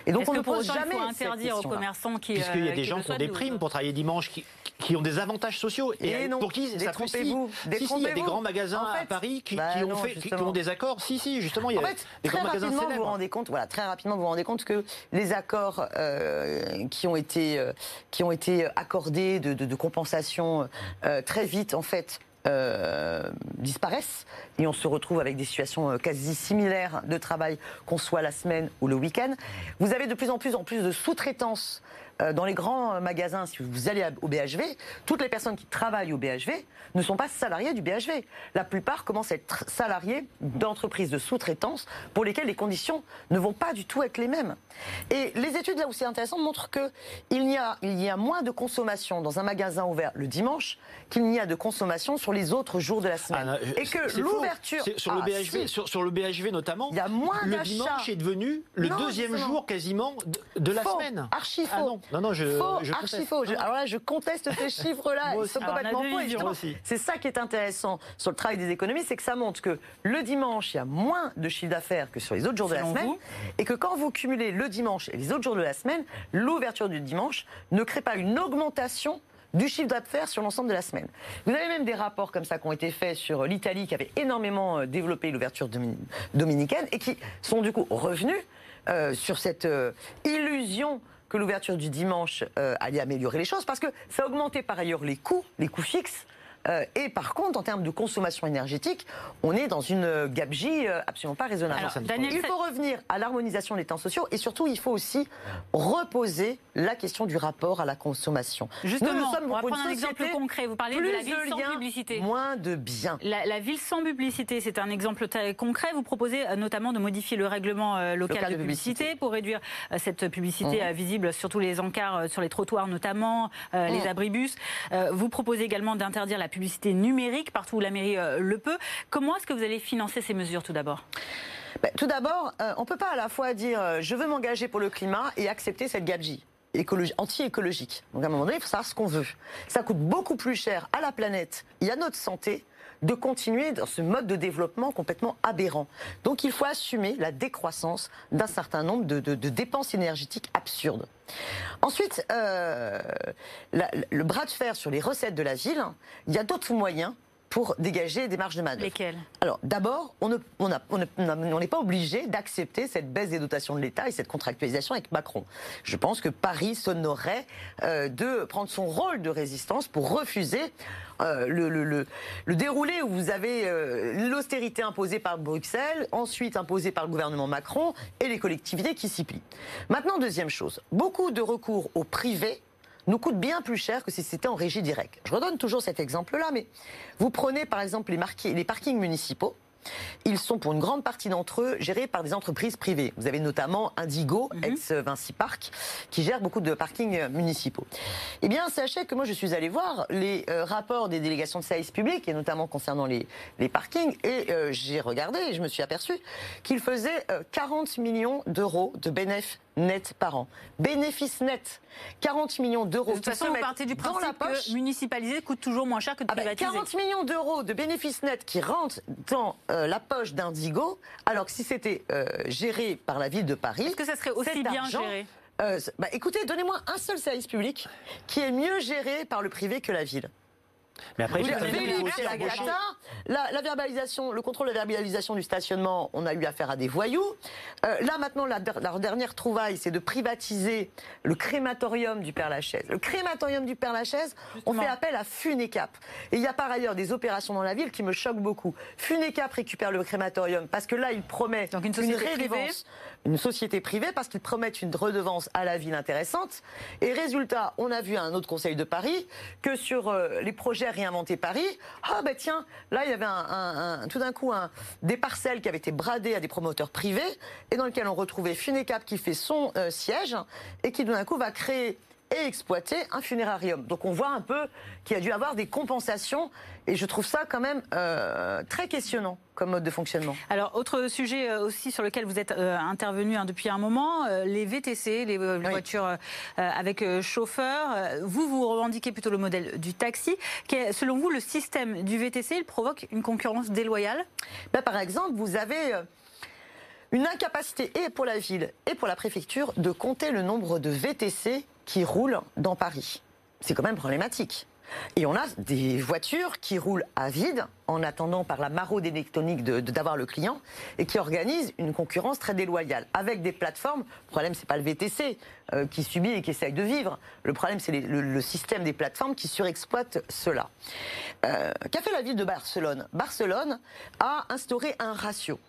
Et donc on ne pose jamais il faut interdire aux commerçants qui puisqu'il y a euh, des gens qui ont des primes pour travailler dimanche qui, qui ont des avantages sociaux. Et, pour qui ça vous si, si, il y a des grands magasins à Paris qui, bah ont fait qui, ont des accords. Si si justement il y a des grands magasins célèbres. vous vous rendez compte voilà très rapidement vous vous rendez compte que les accords euh, qui ont été euh, qui ont été accordés de, de, de compensation euh, très vite en fait euh, disparaissent et on se retrouve avec des situations euh, quasi similaires de travail qu'on soit la semaine ou le week-end. Vous avez de plus en plus en plus de sous-traitance dans les grands magasins, si vous allez au BHV, toutes les personnes qui travaillent au BHV ne sont pas salariées du BHV. La plupart commencent à être salariés d'entreprises de sous-traitance pour lesquelles les conditions ne vont pas du tout être les mêmes. Et les études là où c'est intéressant montrent qu'il y, a, il y a moins de consommation dans un magasin ouvert le dimanche qu'il n'y a de consommation sur les autres jours de la semaine. Ah, et que l'ouverture sur, le ah, BHV, sur, le BHV notamment, il y a moins le dimanche est devenu le deuxième jour quasiment de, la semaine. Archi faux. Ah non, non, non, je, faux, je archi faux. alors là, je conteste ces chiffres-là. Ils sont complètement faux. C'est ça qui est intéressant sur le travail des économies, c'est que ça montre que le dimanche, il y a moins de chiffre d'affaires que sur les autres jours de la semaine, et que quand vous cumulez le dimanche et les autres jours de la semaine, l'ouverture du dimanche ne crée pas une augmentation du chiffre d'affaires sur l'ensemble de la semaine. Vous avez même des rapports comme ça qui ont été faits sur l'Italie qui avait énormément euh, développé l'ouverture dominicaine et qui sont du coup revenus euh, sur cette euh, illusion que l'ouverture du dimanche allait améliorer les choses parce que ça augmentait par ailleurs les coûts, les coûts fixes. Euh, et par contre, en termes de consommation énergétique, on est dans une gabegie euh, absolument pas raisonnable. il faut revenir à l'harmonisation des temps sociaux et surtout, il faut aussi reposer la question du rapport à la consommation. Justement, nous, sommes on va prendre un exemple concret. Vous parlez de la ville sans publicité. Moins de biens. La, ville sans publicité, c'est un exemple concret. Vous proposez euh, notamment de modifier le règlement local, de, publicité, pour réduire cette publicité mmh. visible sur tous les encarts, sur les trottoirs notamment, les mmh. abribus. vous proposez également d'interdire la publicité publicité numérique partout où la mairie euh, le peut. Comment est-ce que vous allez financer ces mesures tout d'abord? Ben, Tout d'abord, euh, on ne peut pas à la fois dire euh, je veux m'engager pour le climat et accepter cette gabegie anti-écologique. Donc à un moment donné, il faut savoir ce qu'on veut. Ça coûte beaucoup plus cher à la planète et à notre santé de continuer dans ce mode de développement complètement aberrant. Donc il faut assumer la décroissance d'un certain nombre de, dépenses énergétiques absurdes. Ensuite, euh, le bras de fer sur les recettes de la ville, il y a d'autres moyens pour dégager des marges de manœuvre. Lesquelles? Alors, d'abord, on n'est on on pas obligé d'accepter cette baisse des dotations de l'État et cette contractualisation avec Macron. Je pense que Paris s'honorerait euh, de prendre son rôle de résistance pour refuser euh, le, le, le, déroulé où vous avez euh, l'austérité imposée par Bruxelles, ensuite imposée par le gouvernement Macron et les collectivités qui s'y plient. Maintenant, deuxième chose, beaucoup de recours au privé nous coûte bien plus cher que si c'était en régie directe. Je redonne toujours cet exemple-là, mais vous prenez par exemple les, les parkings municipaux. Ils sont pour une grande partie d'entre eux gérés par des entreprises privées. Vous avez notamment Indigo, mhm. ex-Vinci Park, qui gère beaucoup de parkings municipaux. Eh bien, sachez que moi, je suis allé voir les euh, rapports des délégations de services publics, et notamment concernant les, les parkings, et euh, j'ai regardé et je me suis aperçu qu'ils faisaient 40 euh, millions d'euros de bénéfices net par an. Bénéfice net, 40 millions d'euros. De toute façon, vous partez du principe que municipaliser coûte toujours moins cher que de ah bah, privatiser. 40 millions d'euros de bénéfices net qui rentrent dans euh, la poche d'Indigo, alors que si c'était euh, géré par la ville de Paris... Est-ce que ça serait aussi bien géré? euh, bah, écoutez, donnez-moi un seul service public qui est mieux géré par le privé que la ville. Mais après, la, la, verbalisation, le contrôle de la verbalisation du stationnement, on a eu affaire à des voyous. Euh, là, maintenant, la, dernière trouvaille, c'est de privatiser le crématorium du Père Lachaise. Le crématorium du Père Lachaise, on fait appel à Funecap. Et il y a par ailleurs des opérations dans la ville qui me choquent beaucoup. Funecap récupère le crématorium parce que là, il promet une, une une société privée parce qu'ils promettent une redevance à la ville intéressante. Et résultat, on a vu à un autre conseil de Paris que sur euh, les projets réinventer Paris. Ah ben tiens, là il y avait tout d'un coup des parcelles qui avaient été bradées à des promoteurs privés et dans lesquelles on retrouvait Funecap qui fait son euh, siège et qui tout d'un coup va créer et exploiter un funérarium. Donc on voit un peu qu'il y a dû avoir des compensations et je trouve ça quand même euh, très questionnant comme mode de fonctionnement. Alors autre sujet euh, aussi sur lequel vous êtes euh, intervenu hein, depuis un moment, les VTC, les, voitures avec chauffeur. Vous, vous revendiquez plutôt le modèle du taxi. selon vous, le système du VTC, il provoque une concurrence déloyale? Ben, Par exemple, vous avez une incapacité et pour la ville et pour la préfecture de compter le nombre de VTC qui roulent dans Paris. C'est quand même problématique. Et on a des voitures qui roulent à vide en attendant par la maraude électronique d'avoir le client et qui organisent une concurrence très déloyale avec des plateformes. Le problème, c'est pas le VTC euh, qui subit et qui essaye de vivre. Le problème, c'est le, système des plateformes qui surexploitent cela. Euh, qu'a fait la ville de Barcelone? Barcelone a instauré un ratio.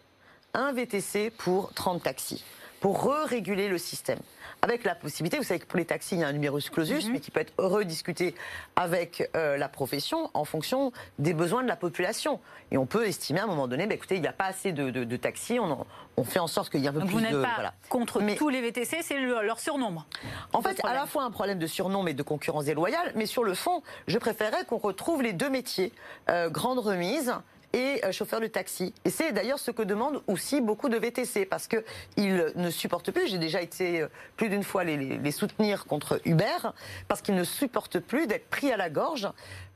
Un VTC pour 30 taxis pour re-réguler le système. Avec la possibilité, vous savez que pour les taxis, il y a un numerus clausus, mhm. mais qui peut être rediscuté avec euh, la profession en fonction des besoins de la population. Et on peut estimer à un moment donné, bah, écoutez, il n'y a pas assez de, taxis, on, on, fait en sorte qu'il y ait un peu plus vous de. Vous n'êtes pas contre tous les VTC, c'est leur surnombre. En fait, à la fois un problème de surnombre et de concurrence déloyale, mais sur le fond, je préférerais qu'on retrouve les deux métiers, euh, grande remise et euh, chauffeurs de taxi. Et c'est d'ailleurs ce que demandent aussi beaucoup de VTC parce qu'ils ne supportent plus, j'ai déjà été euh, plus d'une fois les, les soutenir contre Uber, parce qu'ils ne supportent plus d'être pris à la gorge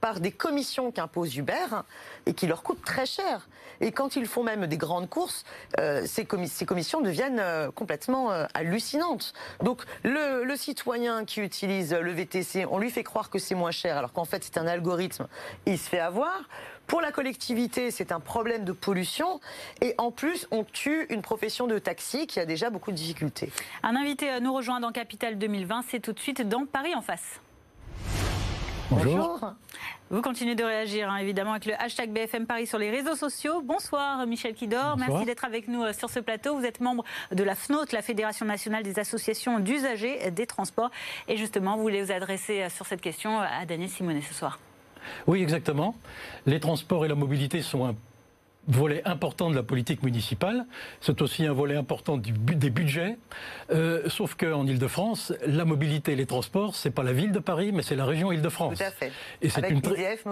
par des commissions qu'impose Uber et qui leur coûtent très cher. Et quand ils font même des grandes courses, euh, ces, ces, commissions deviennent euh, complètement euh, hallucinantes. Donc le, le, citoyen qui utilise le VTC, on lui fait croire que c'est moins cher alors qu'en fait c'est un algorithme il se fait avoir. Pour la collectivité, c'est un problème de pollution. Et en plus, on tue une profession de taxi qui a déjà beaucoup de difficultés. Un invité nous rejoint dans Capital 2020, c'est tout de suite dans Paris en face. Bonjour. Vous continuez de réagir, hein, évidemment, avec le hashtag BFM Paris sur les réseaux sociaux. Bonsoir, Michel Kidor. Merci d'être avec nous euh, sur ce plateau. Vous êtes membre de la FNOT, la Fédération nationale des associations d'usagers des transports. Et justement, vous voulez vous adresser euh, sur cette question à Daniel Simonet ce soir. Oui, exactement. Les transports et la mobilité sont un volet important de la politique municipale. C'est aussi un volet important du, des budgets. Euh, sauf qu'en Ile-de-France, la mobilité et les transports, c'est pas la ville de Paris, mais c'est la région Ile-de-France. Tout à fait. Et c'est une,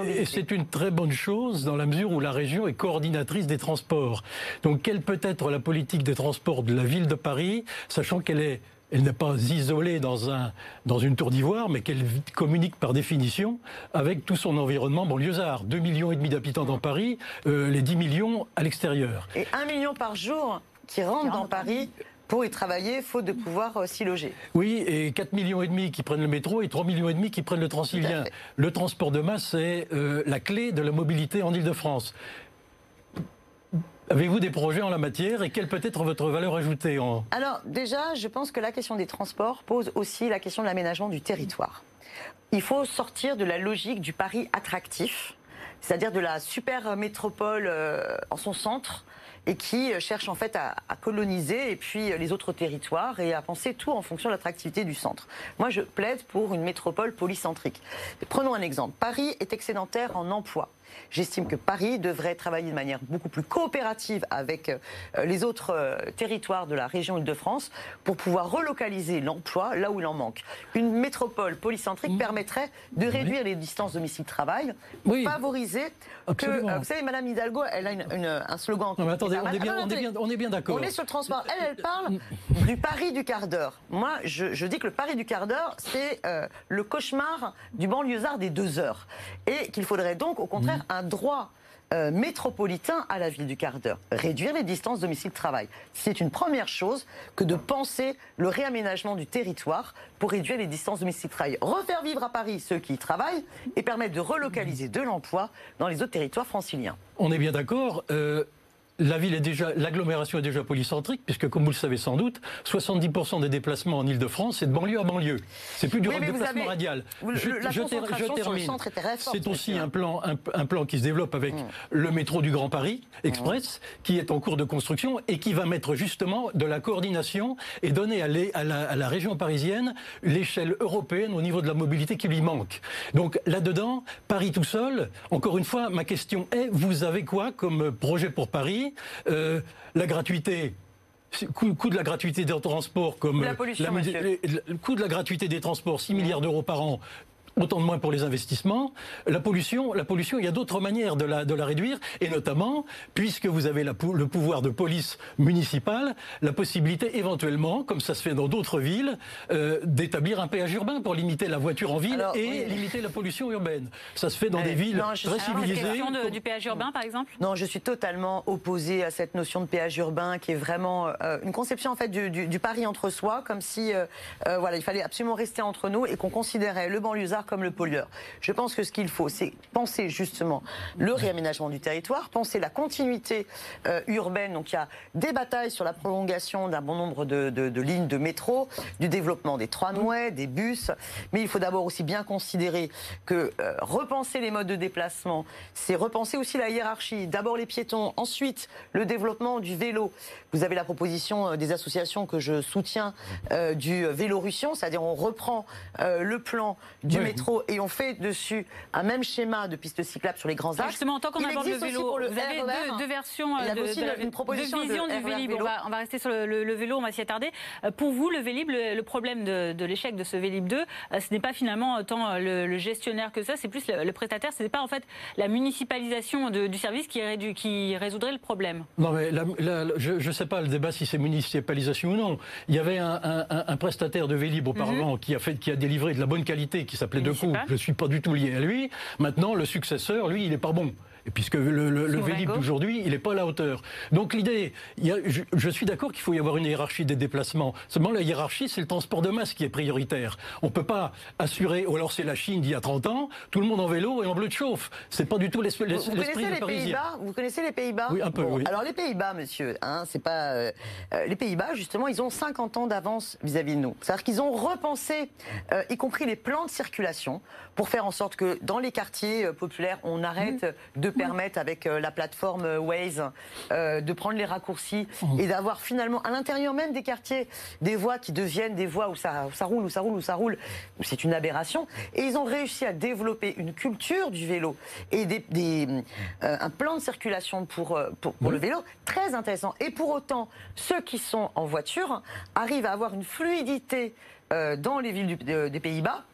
et c'est une très bonne chose dans la mesure où la région est coordinatrice des transports. Donc, quelle peut être la politique des transports de la ville de Paris, sachant qu'elle est elle n'est pas isolée dans, un, dans une tour d'ivoire, mais qu'elle communique par définition avec tout son environnement banlieusard. 2 millions et demi d'habitants dans Paris, euh, les 10 millions à l'extérieur. Et 1 million par jour qui rentrent dans Paris pour y travailler, faute de pouvoir euh, s'y loger. Oui, et 4 millions et demi qui prennent le métro et 3 millions et demi qui prennent le Transilien. Le transport de masse, c'est euh, la clé de la mobilité en Ile-de-France. Avez-vous des projets en la matière et quelle peut être votre valeur ajoutée en... Alors déjà, je pense que la question des transports pose aussi la question de l'aménagement du territoire. Il faut sortir de la logique du Paris attractif, c'est-à-dire de la super métropole euh, en son centre et qui cherche en fait à, à, coloniser et puis les autres territoires et à penser tout en fonction de l'attractivité du centre. Moi, je plaide pour une métropole polycentrique. Prenons un exemple. Paris est excédentaire en emploi. J'estime que Paris devrait travailler de manière beaucoup plus coopérative avec euh, les autres euh, territoires de la région Île-de-France pour pouvoir relocaliser l'emploi là où il en manque. Une métropole polycentrique mmh. permettrait de réduire les distances domicile-travail, oui. favoriser que... Euh, vous savez, Madame Hidalgo, elle a une, une, un slogan... Non, mais attendez, on est, bien, on, est bien, on est bien d'accord. On est sur le transport. Elle, elle parle du Paris du quart d'heure. Moi, je, je, dis que le Paris du quart d'heure, c'est euh, le cauchemar du banlieusard des deux heures. Et qu'il faudrait donc, au contraire, mmh. Un droit euh, métropolitain à la ville du quart d'heure. Réduire les distances domicile-travail. C'est une première chose que de penser le réaménagement du territoire pour réduire les distances domicile-travail. Refaire vivre à Paris ceux qui y travaillent et permettre de relocaliser de l'emploi dans les autres territoires franciliens. On est bien d'accord. Euh la ville est déjà, l'agglomération est déjà polycentrique, puisque comme vous le savez sans doute, 70% des déplacements en Ile-de-France, c'est de banlieue à banlieue. C'est plus du oui, déplacement avez, radial. je, je, je termine. C'est aussi un plan, un, un, plan qui se développe avec mmh. le métro du Grand Paris Express, mmh. qui est en cours de construction et qui va mettre justement de la coordination et donner à, les, à, la, à la région parisienne l'échelle européenne au niveau de la mobilité qui lui manque. Donc là-dedans, Paris tout seul, encore une fois, ma question est, vous avez quoi comme projet pour Paris euh, la gratuité. Coût, coût, de la gratuité des transports comme la pollution, la, le coût de la gratuité des transports 6 milliards d'euros par an autant de moins pour les investissements. La pollution, la pollution, il y a d'autres manières de la, de la réduire, et notamment, puisque vous avez la, le pouvoir de police municipale, la possibilité éventuellement, comme ça se fait dans d'autres villes, euh, d'établir un péage urbain pour limiter la voiture en ville Alors, et oui. limiter la pollution urbaine. Ça se fait dans des villes non, très civilisées. La question de, du péage urbain, par exemple? Non, je suis totalement opposée à cette notion de péage urbain qui est vraiment euh, une conception en fait du, du, du, pari entre soi, comme si euh, euh, voilà, il fallait absolument rester entre nous et qu'on considérait le banlieusard comme le pollueur. Je pense que ce qu'il faut, c'est penser justement le réaménagement du territoire, penser la continuité euh, urbaine. Donc il y a des batailles sur la prolongation d'un bon nombre de, de, de, lignes de métro, du développement des tramways, des bus. Mais il faut d'abord aussi bien considérer que euh, repenser les modes de déplacement, c'est repenser aussi la hiérarchie. D'abord les piétons, ensuite le développement du vélo. Vous avez la proposition euh, des associations que je soutiens euh, du Vélorussion, c'est-à-dire on reprend le plan du oui, métro métro et on fait dessus un même schéma de piste cyclable sur les grands Ah, axes. justement, tant qu'on il aborde le existe aussi vélo, pour le vous avez deux, deux versions Il euh, de, aussi de la- une proposition de du RER Vélib. On vélo. va, on va rester sur le, le- le vélo, on va s'y attarder. Euh, Pour vous, le Vélib, le, le problème de, de l'échec de ce Vélib 2, euh, ce n'est pas finalement tant le, le gestionnaire que ça, c'est plus le, le prestataire, ce n'est pas en fait la municipalisation de- du service qui, rédu- qui résoudrait le problème. Non, mais la- la- la- je ne sais pas le débat si c'est municipalisation ou non. Il y avait un, un- un- un prestataire de Vélib auparavant qui, a fait, qui a délivré de la bonne qualité, qui s'appelait Decaux. Municipal. Je ne suis pas du tout lié à lui. Maintenant, le successeur, lui, il n'est pas bon. Et puisque le, le, le Son Vélib d'aujourd'hui, il n'est pas à la hauteur. Donc l'idée, je, je suis d'accord qu'il faut y avoir une hiérarchie des déplacements. Seulement, la hiérarchie, c'est le transport de masse qui est prioritaire. On ne peut pas assurer, ou alors c'est la Chine d'il y a 30 ans, tout le monde en vélo et en bleu de chauffe. C'est pas du tout l'esprit Vous, vous connaissez les. Pays-Bas? Vous connaissez les Pays-Bas? Oui, un peu, oui. Alors les Pays-Bas, monsieur, hein, c'est pas euh, euh, les Pays-Bas justement, ils ont 50 ans d'avance vis-à-vis de nous. C'est-à-dire qu'ils ont repensé, euh, y compris les plans de circulation, pour faire en sorte que dans les quartiers euh, populaires, on arrête de permettre avec euh, la plateforme euh, Waze euh, de prendre les raccourcis et d'avoir finalement à l'intérieur même des quartiers des voies qui deviennent des voies où ça, où ça roule, où ça roule, où ça roule. C'est une aberration. Et ils ont réussi à développer une culture du vélo et des, des, euh, un plan de circulation pour, pour, pour le vélo très intéressant. Et pour autant, ceux qui sont en voiture arrivent à avoir une fluidité euh, dans les villes du- de- des Pays-Bas.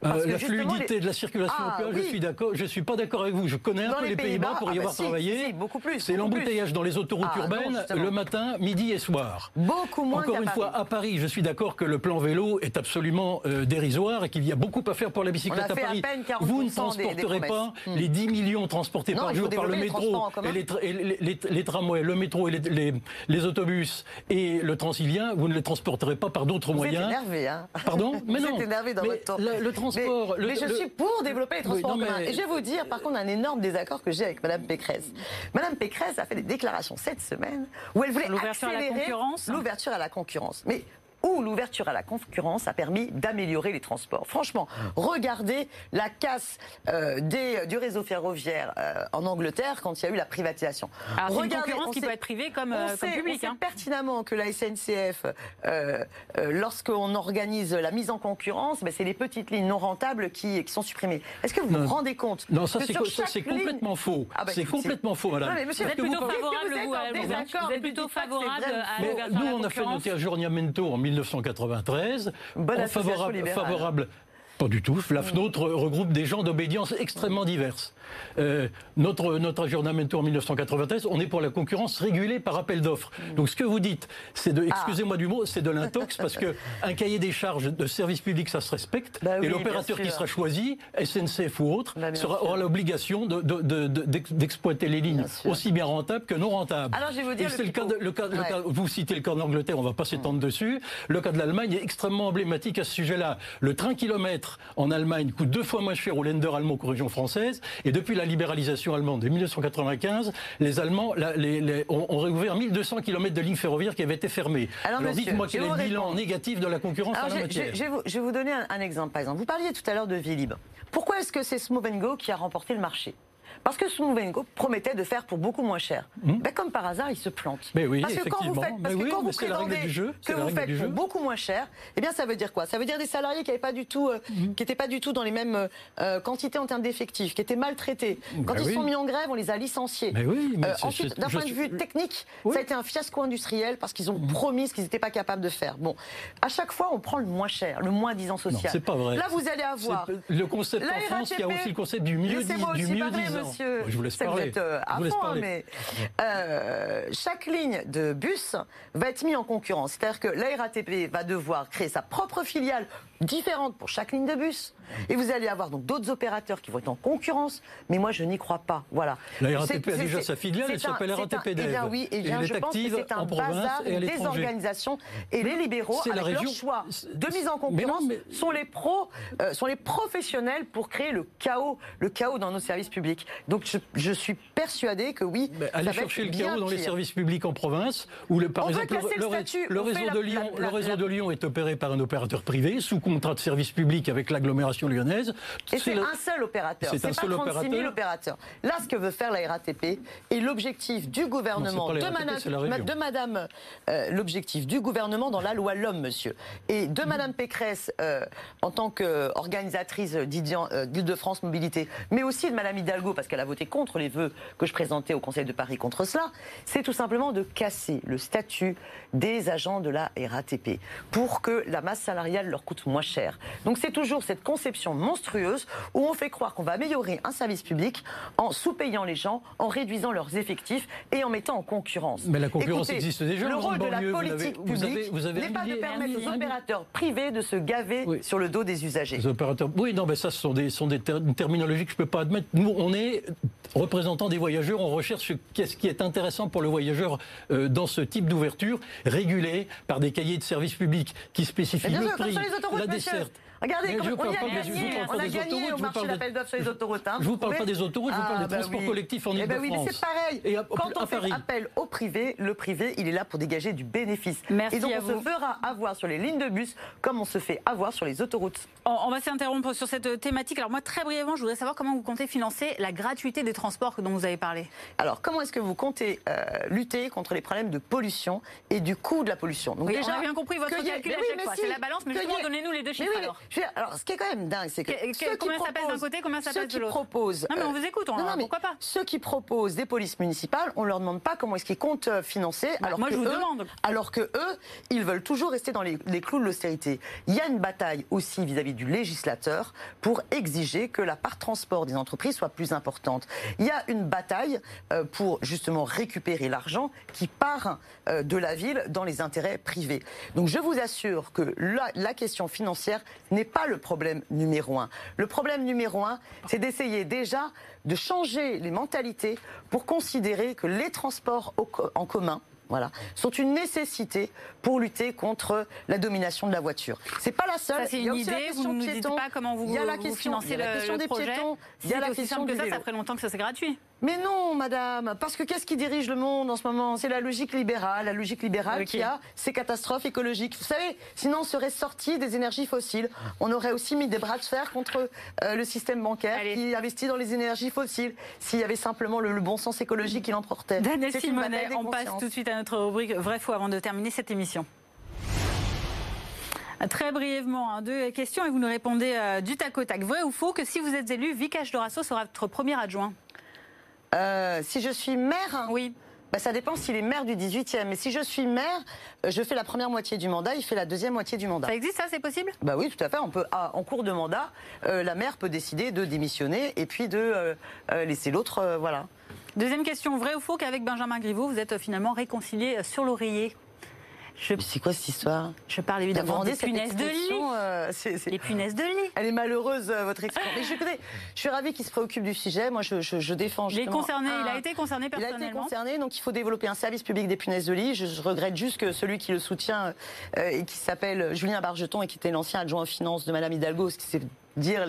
Parce Euh, que la fluidité les- de la circulation Ah, au péage, oui. je suis d'accord. Je suis pas d'accord avec vous. Je connais un Dans peu les Pays-Bas pour y ah bah avoir si, travaillé. si, beaucoup plus, C'est l'embouteillage dans les autoroutes Ah, urbaines le matin, midi et soir. Beaucoup moins Encore une Paris. fois, à Paris, je suis d'accord que le plan vélo est absolument euh, dérisoire et qu'il y a beaucoup à faire pour la bicyclette à Paris. peine 40% Vous ne transporterez des pas. Hmm. les 10 millions transportés Non, par jour par le métro et, les, tra- et les- les- les tramways, le métro et les, autobus et le transilien. Vous ne les transporterez pas par d'autres Vous moyens. êtes énervé, hein Pardon? Mais Vous non. êtes énervé dans votre Mais, le- mais je le- suis pour développer les transports Oui, non, en commun. mais- Et je vais vous dire, par contre, un énorme désaccord que j'ai avec Madame Pécresse. Madame Pécresse a fait des déclarations cette semaine où elle voulait L'ouverture à la accélérer concurrence L'ouverture à la concurrence. Mais où l'ouverture à la concurrence a permis d'améliorer les transports. Franchement, regardez la casse euh, des, du réseau ferroviaire euh, en Angleterre quand il y a eu la privatisation. Alors c'est une Regardez, concurrence on qui sait- peut être privée comme, on euh, sait, comme public. on sait hein. pertinemment que la SNCF, euh, euh, lorsqu'on organise la mise en concurrence, ben, c'est les petites lignes non rentables qui, qui sont supprimées. Est-ce que vous Non. vous rendez compte Non, ça c'est ligne- complètement faux. Ah bah, c'est complètement faux, madame. Non, mais monsieur, Vous êtes plutôt vous- favorable, vous vous, êtes plutôt favorable à l'ouverture à nous, la on a fait concurrence notre aggiornamento en 1993. Bonne en association favorable. Pas du tout. La FNOT regroupe des gens d'obédience extrêmement diverses. Euh, notre, notre aggiornamento en 1993, on est pour la concurrence régulée par appel d'offres. Donc ce que vous dites, c'est Ah. de, excusez-moi du mot, c'est de l'intox parce que un cahier des charges de service public, ça se respecte. Bah oui, et l'opérateur qui sera choisi, SNCF ou autre, Bah, sera, aura l'obligation de- de- de- de- d'ex- d'exploiter les lignes Bien aussi bien rentables que non rentables. Alors, je vais vous dire Et le c'est le cas, le cas- le Ouais. cas- vous citez le cas d'Angleterre, on ne va pas s'étendre dessus. Le cas de l'Allemagne est extrêmement emblématique à ce sujet-là. Le train kilomètre en Allemagne coûte deux fois moins cher au Länder allemand qu'aux régions françaises. Et depuis la libéralisation allemande de 1995, les Allemands la- les- les- ont, ont réouvert 1200 km de lignes ferroviaires qui avaient été fermées. Alors, dites-moi quel est le bilan négatif de la concurrence Alors, la je, matière. je- je vais vous, je vais vous donner un, un exemple, par exemple. Vous parliez tout à l'heure de Vélib. Pourquoi est-ce que c'est Smooth Go qui a remporté le marché? Parce que Smooth Go promettait de faire pour beaucoup moins cher. Ben, comme par hasard, il se plante. Hmm. Mais oui, parce que quand vous faites, parce que oui, quand vous prétendez jeu, que vous faites pour beaucoup moins cher, eh bien ça veut dire quoi? Ça veut dire des salariés qui n'avaient pas du tout, euh, Hmm. qui n'étaient pas du tout dans les mêmes euh, quantités en termes d'effectifs, qui étaient maltraités. Quand Ben ils oui. sont mis en grève, on les a licenciés. Mais oui, mais Euh, ensuite, d'un point de vue technique, ça a été un fiasco industriel parce qu'ils ont promis ce qu'ils n'étaient pas capables de faire. Bon, à chaque fois, on prend le moins cher, le moins disant Non, social. c'est pas vrai. Là, vous allez avoir. Le concept en France, il y a aussi le concept du mieux, disant. Monsieur. Je vous laisse C'est que parler. Vous êtes euh, Je à vous laisse fond, hein, parler. mais euh, chaque ligne de bus va être mise en concurrence. C'est-à-dire que la RATP va devoir créer sa propre filiale différente pour chaque ligne de bus. Et vous allez avoir donc d'autres opérateurs qui vont être en concurrence. Mais moi, je n'y crois pas. Voilà. La RATP a déjà sa filiale, elle s'appelle RATP un- Eh bien oui, eh Et bien, elle je pense que c'est un bazar, l'étranger. désorganisation. Et les libéraux, avec leur choix de mise en Mais non, concurrence, mais- sont les pros, euh, sont les professionnels pour créer le chaos, le chaos dans nos services publics. Donc je, suis persuadée que oui. Mais allez chercher le chaos dans les services publics en province, où le, par exemple le, réseau, de Lyon, le réseau de Lyon est opéré par un opérateur privé sous contrat de service public avec l'agglomération lyonnaise. Et c'est un seul opérateur. C'est un seul opérateur. opérateurs. Là, ce que veut faire la RATP et l'objectif du gouvernement de, Madame, de Madame, euh, l'objectif du gouvernement dans la loi l'homme, monsieur, et de Madame Pécresse euh, en tant qu'organisatrice euh, d'Île-de-France Mobilité, mais aussi de Madame Hidalgo parce qu'elle a voté contre les vœux que je présentais au Conseil de Paris contre cela, c'est tout simplement de casser le statut des agents de la RATP pour que la masse salariale leur coûte moins cher. Donc c'est toujours cette conception monstrueuse où on fait croire qu'on va améliorer un service public en sous-payant les gens, en réduisant leurs effectifs et en mettant en concurrence. Mais la concurrence existe déjà. Le rôle de la politique publique n'est pas de permettre aux opérateurs privés de se gaver sur le dos des usagers. Les opérateurs, oui, non, mais ça, ce sont des, sont des terminologies que je ne peux pas admettre. Nous, on est représentants des voyageurs, on recherche ce qui est intéressant pour le voyageur euh, dans ce type d'ouverture, régulé par des cahiers de services publics qui spécifient le prix, la desserte. Regardez, on, a gagné, on a gagné au marché d'appel d'offres sur les autoroutes. Hein, je vous parle pas des autoroutes, je vous parle des ah, bah transports collectifs en Ile-de-France. Eh ben oui, mais c'est pareil. Et Quand on fait appel au privé, le privé, il est là pour dégager du bénéfice. Merci Et donc on se fera avoir sur les lignes de bus comme on se fait avoir sur les autoroutes. On, va s'interrompre sur cette thématique. Alors moi, très brièvement, je voudrais savoir comment vous comptez financer la gratuité des transports dont vous avez parlé. Alors, comment est-ce que vous comptez euh, lutter contre les problèmes de pollution et du coût de la pollution? Donc déjà, on a bien compris votre calcul à chaque fois. C'est la balance, mais justement, donnez-nous les deux chiffres alors. Alors, ce qui est quand même dingue, c'est que, ceux combien ça pèse d'un côté, combien ça pèse de l'autre? proposent. Non, mais on vous écoute, on, non, pourquoi pas? Ceux qui proposent des polices municipales, on leur demande pas comment est-ce qu'ils comptent euh, financer. Bah, alors moi, que je vous eux, demande. Alors que eux, ils veulent toujours rester dans les, clous de l'austérité. Il y a une bataille aussi vis-à-vis du législateur pour exiger que la part transport des entreprises soit plus importante. Il y a une bataille euh, pour justement récupérer l'argent qui part euh, de la ville dans les intérêts privés. Donc je vous assure que la, la question financière n'est pas le problème numéro un. Le problème numéro un, c'est d'essayer déjà de changer les mentalités pour considérer que les transports en commun, voilà, sont une nécessité pour lutter contre la domination de la voiture. C'est pas la seule. c'est une idée. Vous ne nous dites pas comment vous, il y a la question, financez la question des projet. piétons. Il y a la question que ça. Ça ferait longtemps que ça c'est gratuit. Mais non, madame, parce que qu'est-ce qui dirige le monde en ce moment? C'est la logique libérale, la logique libérale qui a ces catastrophes écologiques. Vous savez, sinon on serait sorti des énergies fossiles. On aurait aussi mis des bras de fer contre euh, le système bancaire qui investit dans les énergies fossiles. S'il y avait simplement le, bon sens écologique qui l'emportait. Daniel Simonet, on passe tout de suite à notre rubrique Vrai faux avant de terminer cette émission. Très brièvement, hein, deux questions et vous nous répondez euh, du tac au tac. Vrai ou faux que si vous êtes élu, Vikash Dorasso sera votre premier adjoint? Euh, si je suis maire Oui. Bah, ça dépend s'il est maire du 18e. Mais si je suis maire, euh, je fais la première moitié du mandat, il fait la deuxième moitié du mandat. Ça existe, ça, c'est possible? Bah oui, tout à fait. On peut, ah, en cours de mandat, euh, la maire peut décider de démissionner et puis de laisser l'autre, voilà. Deuxième question, vrai ou faux qu'avec Benjamin Griveaux, vous êtes finalement réconcilié sur l'oreiller? C'est quoi cette histoire? Je parle évidemment des punaises de lit. Euh, Les punaises de lit. Elle est malheureuse, euh, votre. Mais je, je suis ravie qu'il se préoccupe du sujet. Moi, je, je, je défends justement... concerné, il a été concerné personnellement. Il a été concerné, donc il faut développer un service public des punaises de lit. Je, regrette juste que celui qui le soutient euh, et qui s'appelle Julien Bargeton et qui était l'ancien adjoint aux finances de Madame Hidalgo, ce qui s'est dire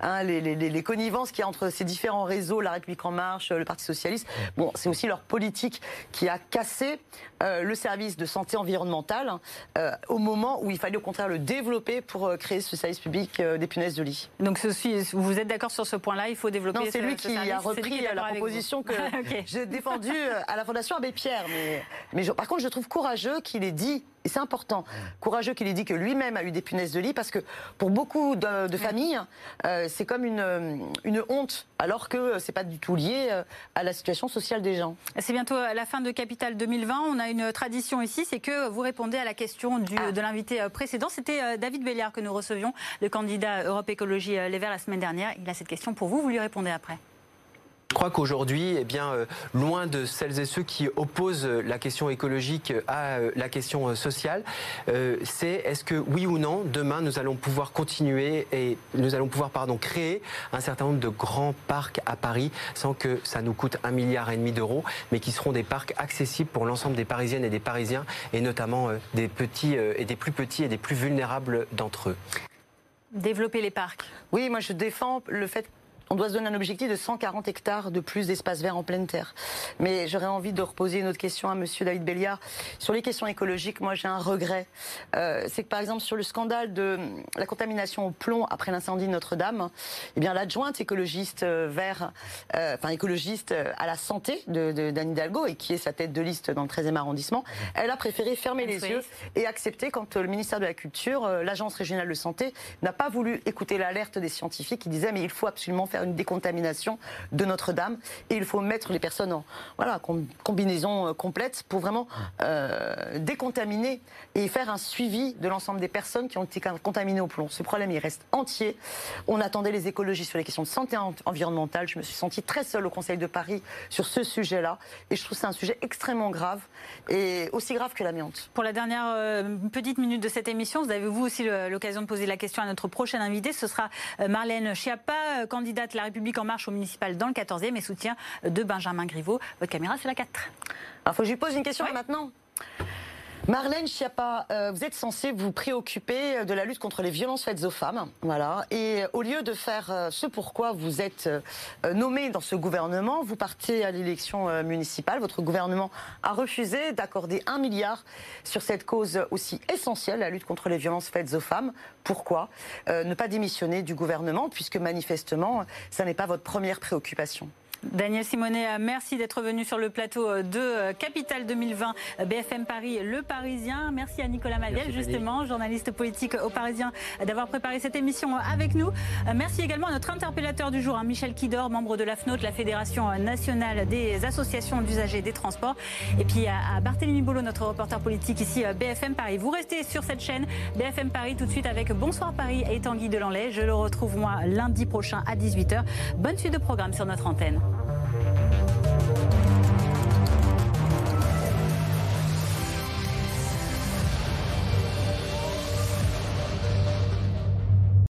hein, les, les, les, connivences qu'il y a entre ces différents réseaux, La République En Marche, le Parti Socialiste. Bon, c'est aussi leur politique qui a cassé euh, le service de santé environnementale euh, au moment où il fallait au contraire le développer pour euh, créer ce service public des punaises de lit. Donc ceci, vous êtes d'accord sur ce point-là Il faut développer Non, c'est lui qui a repris la proposition que j'ai défendue à la Fondation Abbé Pierre. Mais, mais par contre, je trouve courageux qu'il ait dit et c'est important, courageux qu'il ait dit que lui-même a eu des punaises de lit, parce que pour beaucoup de, familles, euh, c'est comme une, euh, une, honte, alors que c'est pas du tout lié euh, à la situation sociale des gens. C'est bientôt à la fin de Capital 2020. On a une tradition ici, c'est que vous répondez à la question du, ah. de l'invité précédent. C'était David Béliard que nous recevions, le candidat Europe Écologie Les Verts la semaine dernière. Il a cette question pour vous, vous lui répondez après. Je crois qu'aujourd'hui, eh bien, euh, loin de celles et ceux qui opposent la question écologique à euh, la question sociale, euh, c'est est-ce que oui ou non, demain, nous allons pouvoir continuer et nous allons pouvoir pardon, créer un certain nombre de grands parcs à Paris sans que ça nous coûte un milliard et demi d'euros, mais qui seront des parcs accessibles pour l'ensemble des Parisiennes et des Parisiens, et notamment des petits et des plus petits et des plus vulnérables d'entre eux. Développer les parcs. Oui, moi je défends le fait on doit se donner un objectif de 140 hectares de plus d'espace vert en pleine terre. Mais j'aurais envie de reposer une autre question à Monsieur David Béliard. Sur les questions écologiques, moi j'ai un regret. Euh, c'est que par exemple sur le scandale de la contamination au plomb après l'incendie de Notre-Dame, eh bien l'adjointe écologiste euh, vert, euh, enfin écologiste à la santé de, d'Anne Hidalgo et qui est sa tête de liste dans le 13e arrondissement, elle a préféré fermer les yeux et accepter quand le ministère de la Culture, l'agence régionale de santé, n'a pas voulu écouter l'alerte des scientifiques qui disaient mais il faut absolument faire une décontamination de Notre-Dame et il faut mettre les personnes en voilà, combinaison complète pour vraiment euh, décontaminer et faire un suivi de l'ensemble des personnes qui ont été contaminées au plomb. Ce problème, il reste entier. On attendait les écologistes sur les questions de santé environnementale. Je me suis sentie très seule au Conseil de Paris sur ce sujet-là. Et je trouve c'est un sujet extrêmement grave et aussi grave que l'amiante. Pour la dernière euh, petite minute de cette émission, vous avez vous aussi l'occasion de poser la question à notre prochaine invité. Ce sera euh, Marlène Schiappa, candidate La République En Marche au municipal dans le 14e et soutien de Benjamin Griveaux. Votre caméra, c'est la 4. Alors, faut que je lui pose une question maintenant. Marlène Schiappa, euh, vous êtes censée vous préoccuper euh, de la lutte contre les violences faites aux femmes, voilà. Et euh, au lieu de faire ce pourquoi vous êtes nommée dans ce gouvernement, vous partez à l'élection municipale. Votre gouvernement a refusé d'accorder un milliard sur cette cause aussi essentielle, la lutte contre les violences faites aux femmes. Pourquoi ne pas démissionner du gouvernement, puisque manifestement, ça n'est pas votre première préoccupation? Daniel Simonet, merci d'être venu sur le plateau de Capital 2020 BFM Paris, Le Parisien. Merci à Nicolas Madiel, justement, journaliste politique au Parisien, d'avoir préparé cette émission avec nous. Merci également à notre interpellateur du jour, hein, Michel Kidor, membre de la FNOT, la Fédération nationale des associations d'usagers des transports. Et puis à Barthélémy Bolo, notre reporter politique ici, BFM Paris. Vous restez sur cette chaîne BFM Paris tout de suite avec Bonsoir Paris et Tanguy Delanlay. Je le retrouve moi lundi prochain à 18h. Bonne suite de programme sur notre antenne. Música